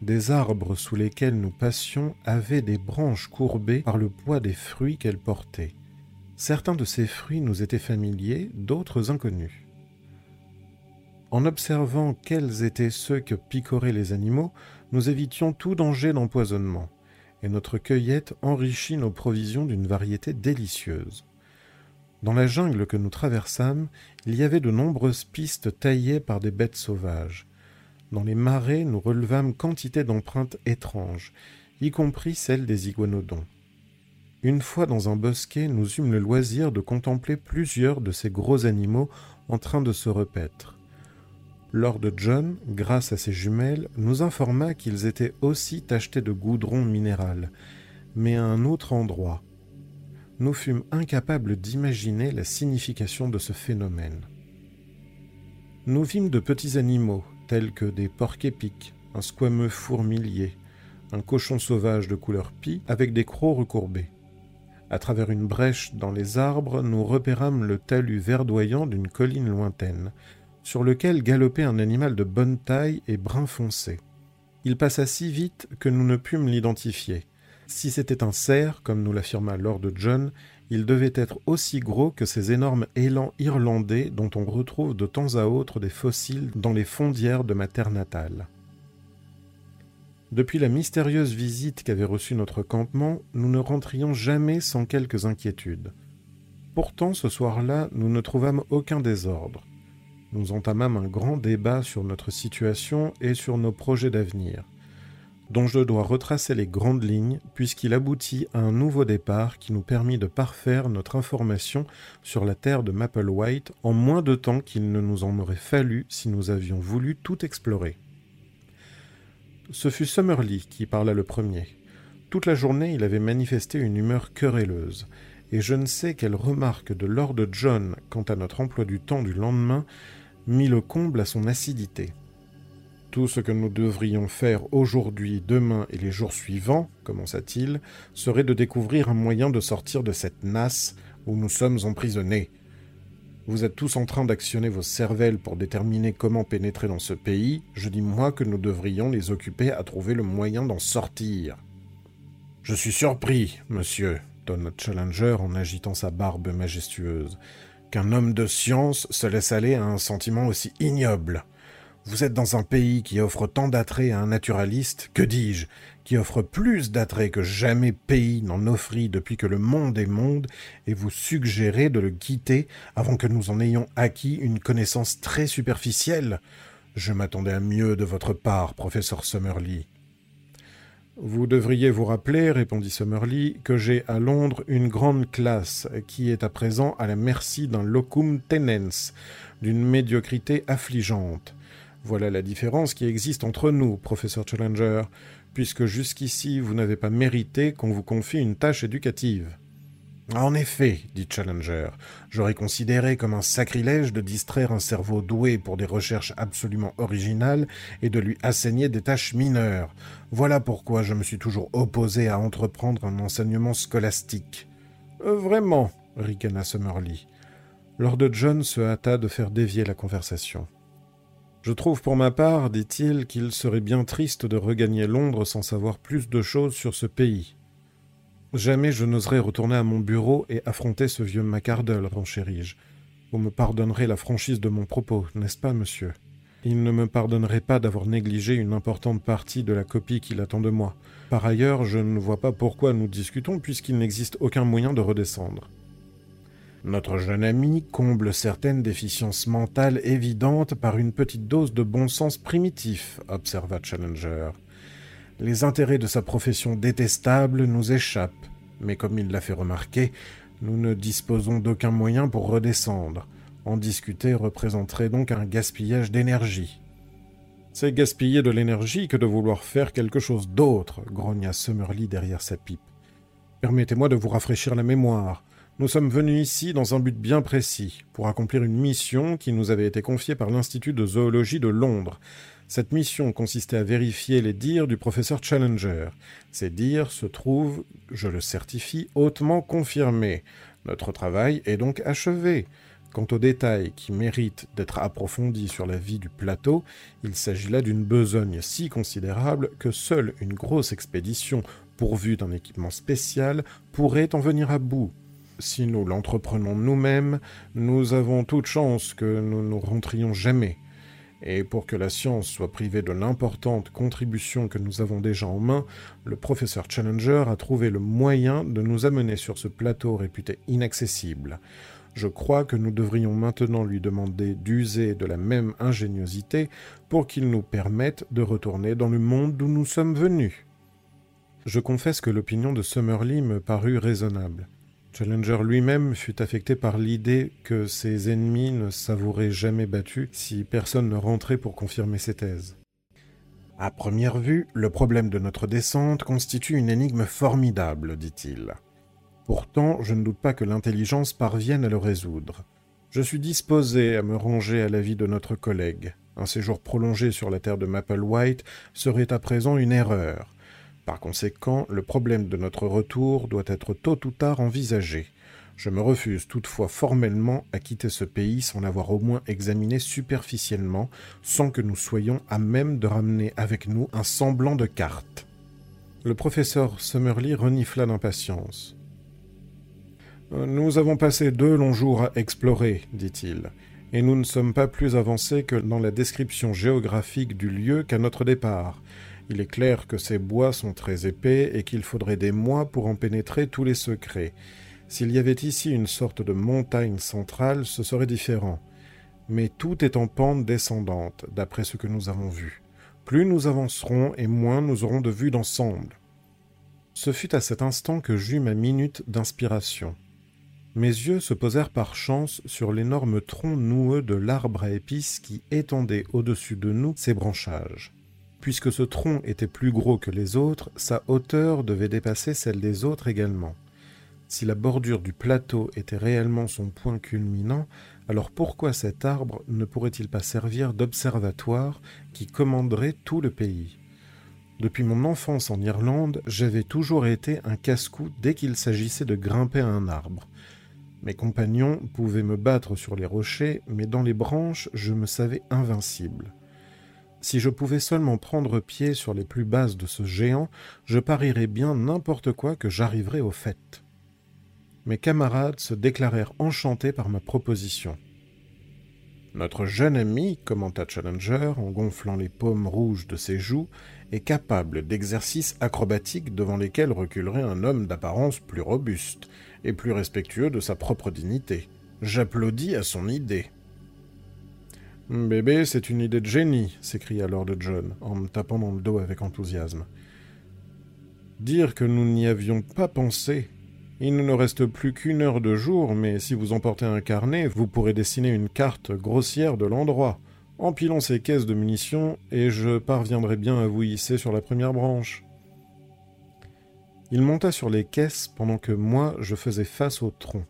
Des arbres sous lesquels nous passions avaient des branches courbées par le poids des fruits qu'elles portaient. Certains de ces fruits nous étaient familiers, d'autres inconnus. En observant quels étaient ceux que picoraient les animaux, nous évitions tout danger d'empoisonnement et notre cueillette enrichit nos provisions d'une variété délicieuse. Dans la jungle que nous traversâmes, il y avait de nombreuses pistes taillées par des bêtes sauvages. Dans les marais, nous relevâmes quantité d'empreintes étranges, y compris celles des iguanodons. Une fois dans un bosquet, nous eûmes le loisir de contempler plusieurs de ces gros animaux en train de se repaître. Lord John, grâce à ses jumelles, nous informa qu'ils étaient aussi tachetés de goudron minéral, mais à un autre endroit. Nous fûmes incapables d'imaginer la signification de ce phénomène. Nous vîmes de petits animaux, tels que des porcs-épics, un squameux fourmilier, un cochon sauvage de couleur pie avec des crocs recourbés. À travers une brèche dans les arbres, nous repérâmes le talus verdoyant d'une colline lointaine, sur lequel galopait un animal de bonne taille et brun foncé. Il passa si vite que nous ne pûmes l'identifier. Si c'était un cerf, comme nous l'affirma Lord John, il devait être aussi gros que ces énormes élans irlandais dont on retrouve de temps à autre des fossiles dans les fondières de ma terre natale. Depuis la mystérieuse visite qu'avait reçue notre campement, nous ne rentrions jamais sans quelques inquiétudes. Pourtant, ce soir-là, nous ne trouvâmes aucun désordre nous entamâmes un grand débat sur notre situation et sur nos projets d'avenir, dont je dois retracer les grandes lignes puisqu'il aboutit à un nouveau départ qui nous permit de parfaire notre information sur la terre de Maple White en moins de temps qu'il ne nous en aurait fallu si nous avions voulu tout explorer. Ce fut Summerlee qui parla le premier. Toute la journée, il avait manifesté une humeur querelleuse, et je ne sais quelle remarque de Lord John quant à notre emploi du temps du lendemain mit le comble à son acidité. Tout ce que nous devrions faire aujourd'hui, demain et les jours suivants, commença-t-il, serait de découvrir un moyen de sortir de cette nasse où nous sommes emprisonnés. Vous êtes tous en train d'actionner vos cervelles pour déterminer comment pénétrer dans ce pays, je dis moi que nous devrions les occuper à trouver le moyen d'en sortir. Je suis surpris, monsieur, tonne Challenger en agitant sa barbe majestueuse, qu'un homme de science se laisse aller à un sentiment aussi ignoble. Vous êtes dans un pays qui offre tant d'attrait à un naturaliste, que dis-je, qui offre plus d'attrait que jamais pays n'en offrit depuis que le monde est monde, et vous suggérez de le quitter avant que nous en ayons acquis une connaissance très superficielle. Je m'attendais à mieux de votre part, professeur Summerlee. Vous devriez vous rappeler, répondit Summerlee, que j'ai à Londres une grande classe qui est à présent à la merci d'un locum tenens, d'une médiocrité affligeante. Voilà la différence qui existe entre nous, professeur Challenger, puisque jusqu'ici vous n'avez pas mérité qu'on vous confie une tâche éducative. En effet, dit Challenger, j'aurais considéré comme un sacrilège de distraire un cerveau doué pour des recherches absolument originales et de lui assigner des tâches mineures. Voilà pourquoi je me suis toujours opposé à entreprendre un enseignement scolastique. Euh, vraiment, ricana Summerlee. Lord John se hâta de faire dévier la conversation. Je trouve pour ma part, dit-il, qu'il serait bien triste de regagner Londres sans savoir plus de choses sur ce pays. Jamais je n'oserais retourner à mon bureau et affronter ce vieux Macardle, renchéris-je. Vous me pardonnerez la franchise de mon propos, n'est-ce pas, monsieur? Il ne me pardonnerait pas d'avoir négligé une importante partie de la copie qu'il attend de moi. Par ailleurs, je ne vois pas pourquoi nous discutons puisqu'il n'existe aucun moyen de redescendre. Notre jeune ami comble certaines déficiences mentales évidentes par une petite dose de bon sens primitif, observa Challenger. Les intérêts de sa profession détestable nous échappent, mais comme il l'a fait remarquer, nous ne disposons d'aucun moyen pour redescendre. En discuter représenterait donc un gaspillage d'énergie. C'est gaspiller de l'énergie que de vouloir faire quelque chose d'autre, grogna Summerlee derrière sa pipe. Permettez-moi de vous rafraîchir la mémoire. Nous sommes venus ici dans un but bien précis, pour accomplir une mission qui nous avait été confiée par l'Institut de zoologie de Londres, cette mission consistait à vérifier les dires du professeur Challenger. Ces dires se trouvent, je le certifie, hautement confirmés. Notre travail est donc achevé. Quant aux détails qui méritent d'être approfondis sur la vie du plateau, il s'agit là d'une besogne si considérable que seule une grosse expédition pourvue d'un équipement spécial pourrait en venir à bout. Si nous l'entreprenons nous-mêmes, nous avons toute chance que nous ne rentrions jamais et pour que la science soit privée de l'importante contribution que nous avons déjà en main, le professeur Challenger a trouvé le moyen de nous amener sur ce plateau réputé inaccessible. Je crois que nous devrions maintenant lui demander d'user de la même ingéniosité pour qu'il nous permette de retourner dans le monde d'où nous sommes venus. Je confesse que l'opinion de Summerlee me parut raisonnable. Challenger lui-même fut affecté par l'idée que ses ennemis ne savouraient jamais battus si personne ne rentrait pour confirmer ses thèses. À première vue, le problème de notre descente constitue une énigme formidable, dit-il. Pourtant, je ne doute pas que l'intelligence parvienne à le résoudre. Je suis disposé à me ranger à l'avis de notre collègue. Un séjour prolongé sur la terre de Maple White serait à présent une erreur. Par conséquent, le problème de notre retour doit être tôt ou tard envisagé. Je me refuse toutefois formellement à quitter ce pays sans l'avoir au moins examiné superficiellement, sans que nous soyons à même de ramener avec nous un semblant de carte. Le professeur Summerlee renifla d'impatience. Nous avons passé deux longs jours à explorer, dit-il, et nous ne sommes pas plus avancés que dans la description géographique du lieu qu'à notre départ. Il est clair que ces bois sont très épais et qu'il faudrait des mois pour en pénétrer tous les secrets. S'il y avait ici une sorte de montagne centrale, ce serait différent. Mais tout est en pente descendante, d'après ce que nous avons vu. Plus nous avancerons et moins nous aurons de vue d'ensemble. Ce fut à cet instant que j'eus ma minute d'inspiration. Mes yeux se posèrent par chance sur l'énorme tronc noueux de l'arbre à épices qui étendait au-dessus de nous ses branchages. Puisque ce tronc était plus gros que les autres, sa hauteur devait dépasser celle des autres également. Si la bordure du plateau était réellement son point culminant, alors pourquoi cet arbre ne pourrait-il pas servir d'observatoire qui commanderait tout le pays? Depuis mon enfance en Irlande, j'avais toujours été un casse-cou dès qu'il s'agissait de grimper à un arbre. Mes compagnons pouvaient me battre sur les rochers, mais dans les branches, je me savais invincible. Si je pouvais seulement prendre pied sur les plus basses de ce géant, je parierais bien n'importe quoi que j'arriverais au fait. Mes camarades se déclarèrent enchantés par ma proposition. Notre jeune ami, commenta Challenger en gonflant les paumes rouges de ses joues, est capable d'exercices acrobatiques devant lesquels reculerait un homme d'apparence plus robuste et plus respectueux de sa propre dignité. J'applaudis à son idée. Bébé, c'est une idée de génie, s'écria Lord John, en me tapant dans le dos avec enthousiasme. Dire que nous n'y avions pas pensé il ne nous reste plus qu'une heure de jour, mais si vous emportez un carnet, vous pourrez dessiner une carte grossière de l'endroit. Empilons ces caisses de munitions, et je parviendrai bien à vous hisser sur la première branche. Il monta sur les caisses pendant que moi je faisais face au tronc.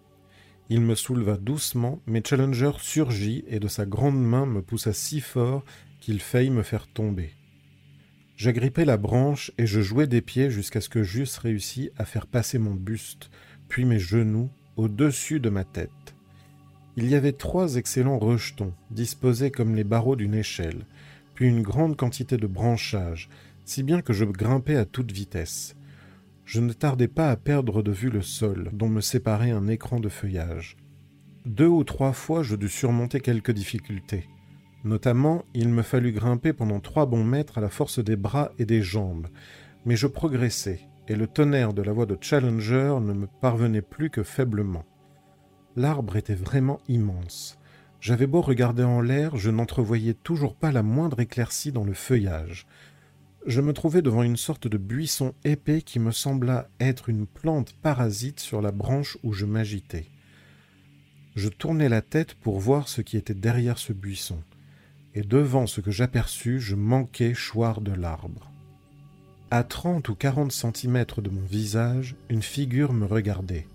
Il me souleva doucement, mais Challenger surgit et de sa grande main me poussa si fort qu'il faillit me faire tomber. J'agrippais la branche et je jouais des pieds jusqu'à ce que j'eusse réussi à faire passer mon buste, puis mes genoux, au-dessus de ma tête. Il y avait trois excellents rejetons, disposés comme les barreaux d'une échelle, puis une grande quantité de branchages, si bien que je grimpais à toute vitesse. Je ne tardais pas à perdre de vue le sol, dont me séparait un écran de feuillage. Deux ou trois fois je dus surmonter quelques difficultés. Notamment, il me fallut grimper pendant trois bons mètres à la force des bras et des jambes, mais je progressais, et le tonnerre de la voix de Challenger ne me parvenait plus que faiblement. L'arbre était vraiment immense. J'avais beau regarder en l'air, je n'entrevoyais toujours pas la moindre éclaircie dans le feuillage. Je me trouvais devant une sorte de buisson épais qui me sembla être une plante parasite sur la branche où je m'agitais. Je tournai la tête pour voir ce qui était derrière ce buisson et devant ce que j'aperçus, je manquai choir de l'arbre. À trente ou quarante centimètres de mon visage, une figure me regardait.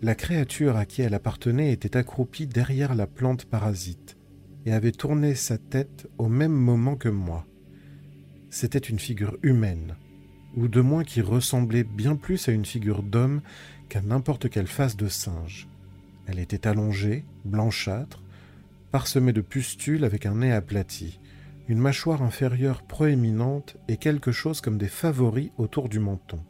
La créature à qui elle appartenait était accroupie derrière la plante parasite et avait tourné sa tête au même moment que moi. C'était une figure humaine, ou de moins qui ressemblait bien plus à une figure d'homme qu'à n'importe quelle face de singe. Elle était allongée, blanchâtre, parsemé de pustules avec un nez aplati, une mâchoire inférieure proéminente et quelque chose comme des favoris autour du menton.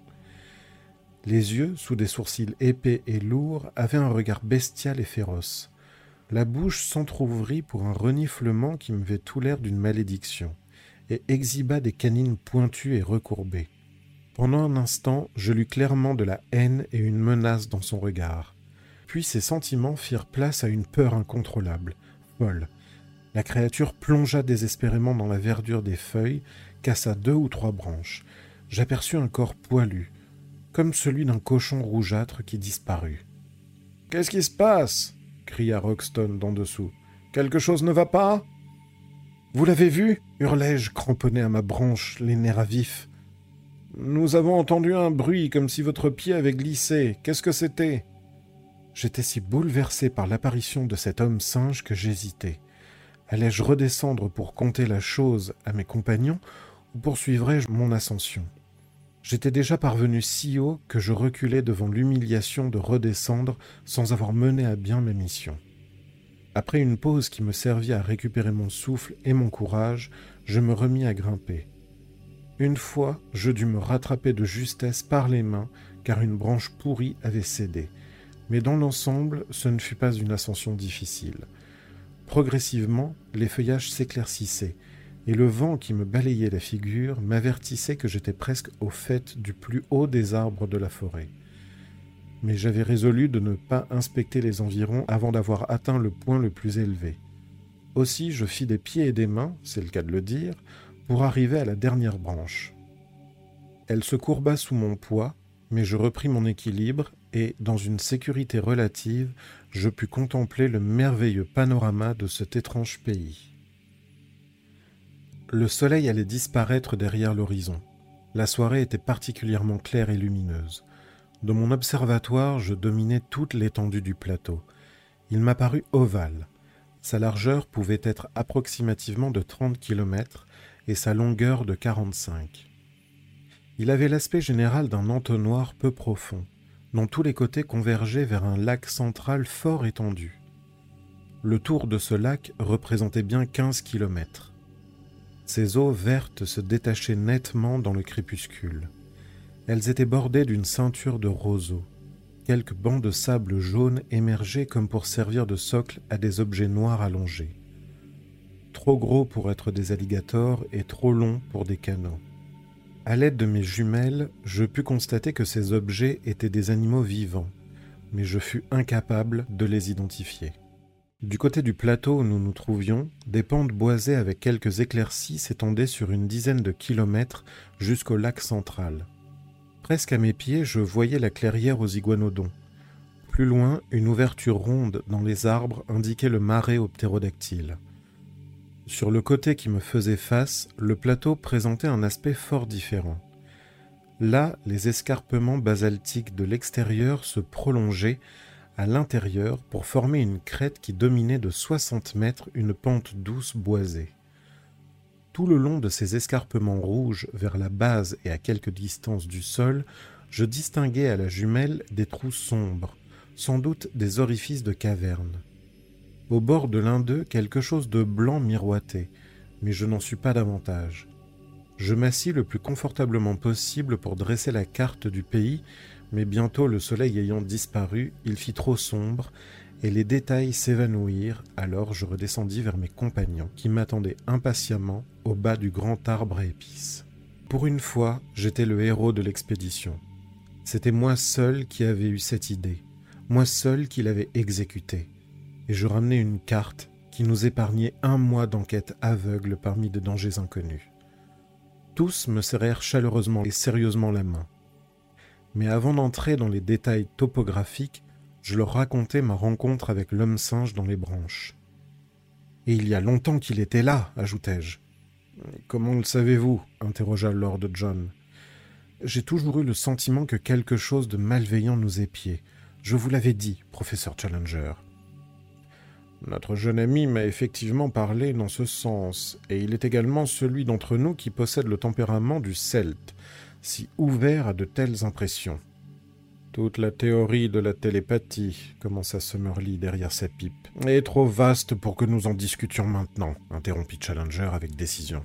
Les yeux, sous des sourcils épais et lourds, avaient un regard bestial et féroce. La bouche s'entr'ouvrit pour un reniflement qui me fait tout l'air d'une malédiction, exhiba des canines pointues et recourbées. Pendant un instant, je lus clairement de la haine et une menace dans son regard. Puis ces sentiments firent place à une peur incontrôlable, la créature plongea désespérément dans la verdure des feuilles, cassa deux ou trois branches. J'aperçus un corps poilu, comme celui d'un cochon rougeâtre qui disparut. Qu'est-ce qui se passe? cria Roxton d'en dessous. Quelque chose ne va pas? Vous l'avez vu hurlai-je, cramponné à ma branche, les nerfs à vif. Nous avons entendu un bruit comme si votre pied avait glissé. Qu'est-ce que c'était? J'étais si bouleversé par l'apparition de cet homme singe que j'hésitais. Allais-je redescendre pour conter la chose à mes compagnons ou poursuivrais-je mon ascension? J'étais déjà parvenu si haut que je reculais devant l'humiliation de redescendre sans avoir mené à bien ma mission. Après une pause qui me servit à récupérer mon souffle et mon courage, je me remis à grimper. Une fois, je dus me rattraper de justesse par les mains, car une branche pourrie avait cédé mais dans l'ensemble, ce ne fut pas une ascension difficile. Progressivement, les feuillages s'éclaircissaient, et le vent qui me balayait la figure m'avertissait que j'étais presque au fait du plus haut des arbres de la forêt. Mais j'avais résolu de ne pas inspecter les environs avant d'avoir atteint le point le plus élevé. Aussi je fis des pieds et des mains, c'est le cas de le dire, pour arriver à la dernière branche. Elle se courba sous mon poids, mais je repris mon équilibre et, dans une sécurité relative, je pus contempler le merveilleux panorama de cet étrange pays. Le soleil allait disparaître derrière l'horizon. La soirée était particulièrement claire et lumineuse. De mon observatoire, je dominais toute l'étendue du plateau. Il m'apparut ovale. Sa largeur pouvait être approximativement de 30 kilomètres et sa longueur de 45. Il avait l'aspect général d'un entonnoir peu profond, dont tous les côtés convergeaient vers un lac central fort étendu. Le tour de ce lac représentait bien quinze kilomètres. Ces eaux vertes se détachaient nettement dans le crépuscule. Elles étaient bordées d'une ceinture de roseaux. Quelques bancs de sable jaune émergeaient comme pour servir de socle à des objets noirs allongés. Trop gros pour être des alligators et trop longs pour des canaux. À l'aide de mes jumelles, je pus constater que ces objets étaient des animaux vivants, mais je fus incapable de les identifier. Du côté du plateau où nous nous trouvions, des pentes boisées avec quelques éclaircies s'étendaient sur une dizaine de kilomètres jusqu'au lac central. Presque à mes pieds, je voyais la clairière aux iguanodons. Plus loin, une ouverture ronde dans les arbres indiquait le marais aux ptérodactyles. Sur le côté qui me faisait face, le plateau présentait un aspect fort différent. Là, les escarpements basaltiques de l'extérieur se prolongeaient à l'intérieur pour former une crête qui dominait de 60 mètres une pente douce boisée. Tout le long de ces escarpements rouges vers la base et à quelque distance du sol, je distinguais à la jumelle des trous sombres, sans doute des orifices de cavernes. Au bord de l'un d'eux, quelque chose de blanc miroitait, mais je n'en sus pas davantage. Je m'assis le plus confortablement possible pour dresser la carte du pays, mais bientôt le soleil ayant disparu, il fit trop sombre, et les détails s'évanouirent, alors je redescendis vers mes compagnons, qui m'attendaient impatiemment au bas du grand arbre à épices. Pour une fois, j'étais le héros de l'expédition. C'était moi seul qui avais eu cette idée, moi seul qui l'avais exécutée et je ramenais une carte qui nous épargnait un mois d'enquête aveugle parmi de dangers inconnus. Tous me serrèrent chaleureusement et sérieusement la main. Mais avant d'entrer dans les détails topographiques, je leur racontai ma rencontre avec l'homme singe dans les branches. Et il y a longtemps qu'il était là, ajoutai-je. Comment le savez-vous? interrogea Lord John. J'ai toujours eu le sentiment que quelque chose de malveillant nous épiait. Je vous l'avais dit, professeur Challenger. Notre jeune ami m'a effectivement parlé dans ce sens, et il est également celui d'entre nous qui possède le tempérament du celte, si ouvert à de telles impressions. Toute la théorie de la télépathie, commença Summerlee derrière sa pipe, est trop vaste pour que nous en discutions maintenant, interrompit Challenger avec décision.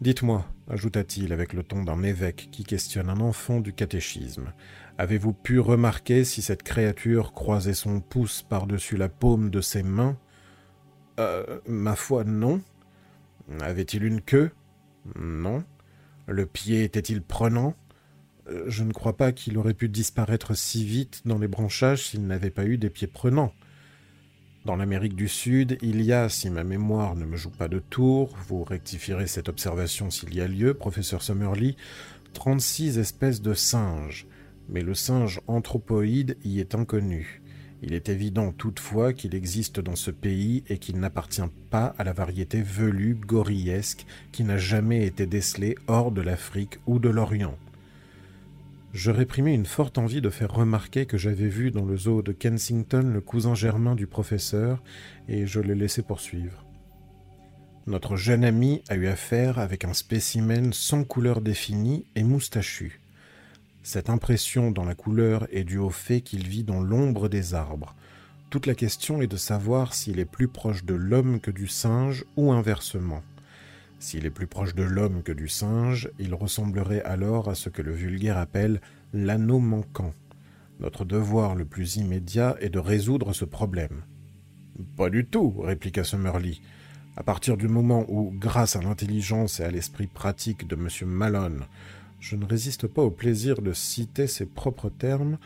Dites-moi, ajouta-t-il avec le ton d'un évêque qui questionne un enfant du catéchisme, avez-vous pu remarquer si cette créature croisait son pouce par-dessus la paume de ses mains? Euh, ma foi, non. Avait-il une queue? Non. Le pied était-il prenant? Je ne crois pas qu'il aurait pu disparaître si vite dans les branchages s'il n'avait pas eu des pieds prenants. Dans l'Amérique du Sud, il y a, si ma mémoire ne me joue pas de tour, vous rectifierez cette observation s'il y a lieu, professeur Summerlee, 36 espèces de singes, mais le singe anthropoïde y est inconnu. Il est évident toutefois qu'il existe dans ce pays et qu'il n'appartient pas à la variété velue gorillesque qui n'a jamais été décelée hors de l'Afrique ou de l'Orient je réprimai une forte envie de faire remarquer que j'avais vu dans le zoo de Kensington le cousin germain du professeur, et je le laissai poursuivre. Notre jeune ami a eu affaire avec un spécimen sans couleur définie et moustachu. Cette impression dans la couleur est due au fait qu'il vit dans l'ombre des arbres. Toute la question est de savoir s'il est plus proche de l'homme que du singe ou inversement. S'il est plus proche de l'homme que du singe, il ressemblerait alors à ce que le vulgaire appelle l'anneau manquant. Notre devoir le plus immédiat est de résoudre ce problème. Pas du tout, répliqua Summerlee. À partir du moment où, grâce à l'intelligence et à l'esprit pratique de M. Malone, je ne résiste pas au plaisir de citer ses propres termes,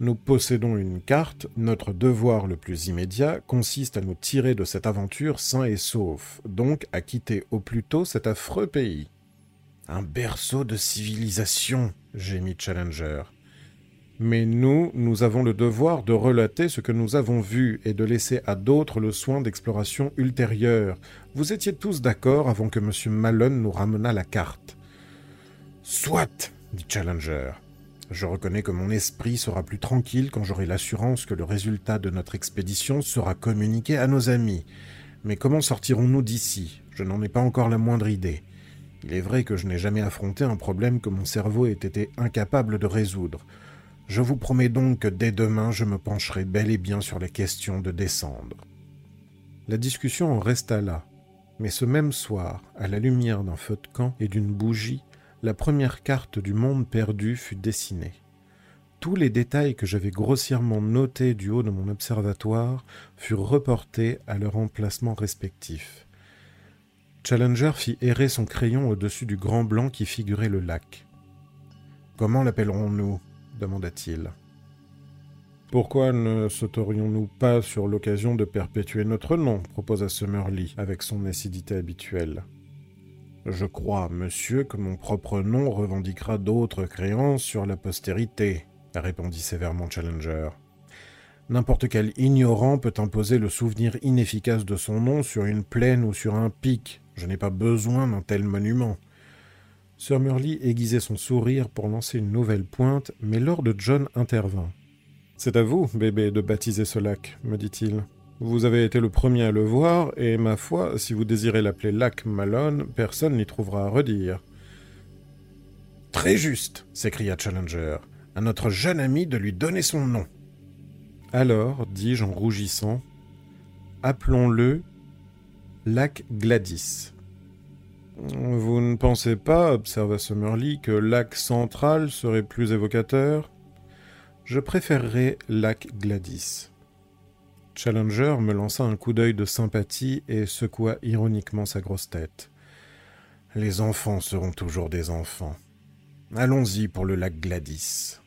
nous possédons une carte, notre devoir le plus immédiat consiste à nous tirer de cette aventure sains et saufs, donc à quitter au plus tôt cet affreux pays. Un berceau de civilisation, gémit Challenger. Mais nous, nous avons le devoir de relater ce que nous avons vu et de laisser à d'autres le soin d'exploration ultérieure. Vous étiez tous d'accord avant que M. Malone nous ramenât la carte. Soit, dit Challenger. Je reconnais que mon esprit sera plus tranquille quand j'aurai l'assurance que le résultat de notre expédition sera communiqué à nos amis. Mais comment sortirons-nous d'ici? Je n'en ai pas encore la moindre idée. Il est vrai que je n'ai jamais affronté un problème que mon cerveau ait été incapable de résoudre. Je vous promets donc que dès demain je me pencherai bel et bien sur les questions de descendre. La discussion en resta là, Mais ce même soir, à la lumière d'un feu de camp et d'une bougie, la première carte du monde perdu fut dessinée. Tous les détails que j'avais grossièrement notés du haut de mon observatoire furent reportés à leur emplacement respectif. Challenger fit errer son crayon au-dessus du grand blanc qui figurait le lac. Comment l'appellerons-nous? demanda-t-il. Pourquoi ne sauterions-nous pas sur l'occasion de perpétuer notre nom? proposa Summerlee avec son acidité habituelle. Je crois, monsieur, que mon propre nom revendiquera d'autres créances sur la postérité, répondit sévèrement Challenger. N'importe quel ignorant peut imposer le souvenir inefficace de son nom sur une plaine ou sur un pic. Je n'ai pas besoin d'un tel monument. Sir Murley aiguisait son sourire pour lancer une nouvelle pointe, mais Lord John intervint. C'est à vous, bébé, de baptiser ce lac, me dit-il. Vous avez été le premier à le voir, et ma foi, si vous désirez l'appeler lac Malone, personne n'y trouvera à redire. Très juste, s'écria Challenger. À notre jeune ami de lui donner son nom. Alors, dis-je en rougissant, appelons-le lac Gladys. Vous ne pensez pas, observa Summerlee, que lac central serait plus évocateur? Je préférerais Lac Gladys. Challenger me lança un coup d'œil de sympathie et secoua ironiquement sa grosse tête. Les enfants seront toujours des enfants. Allons-y pour le lac Gladys.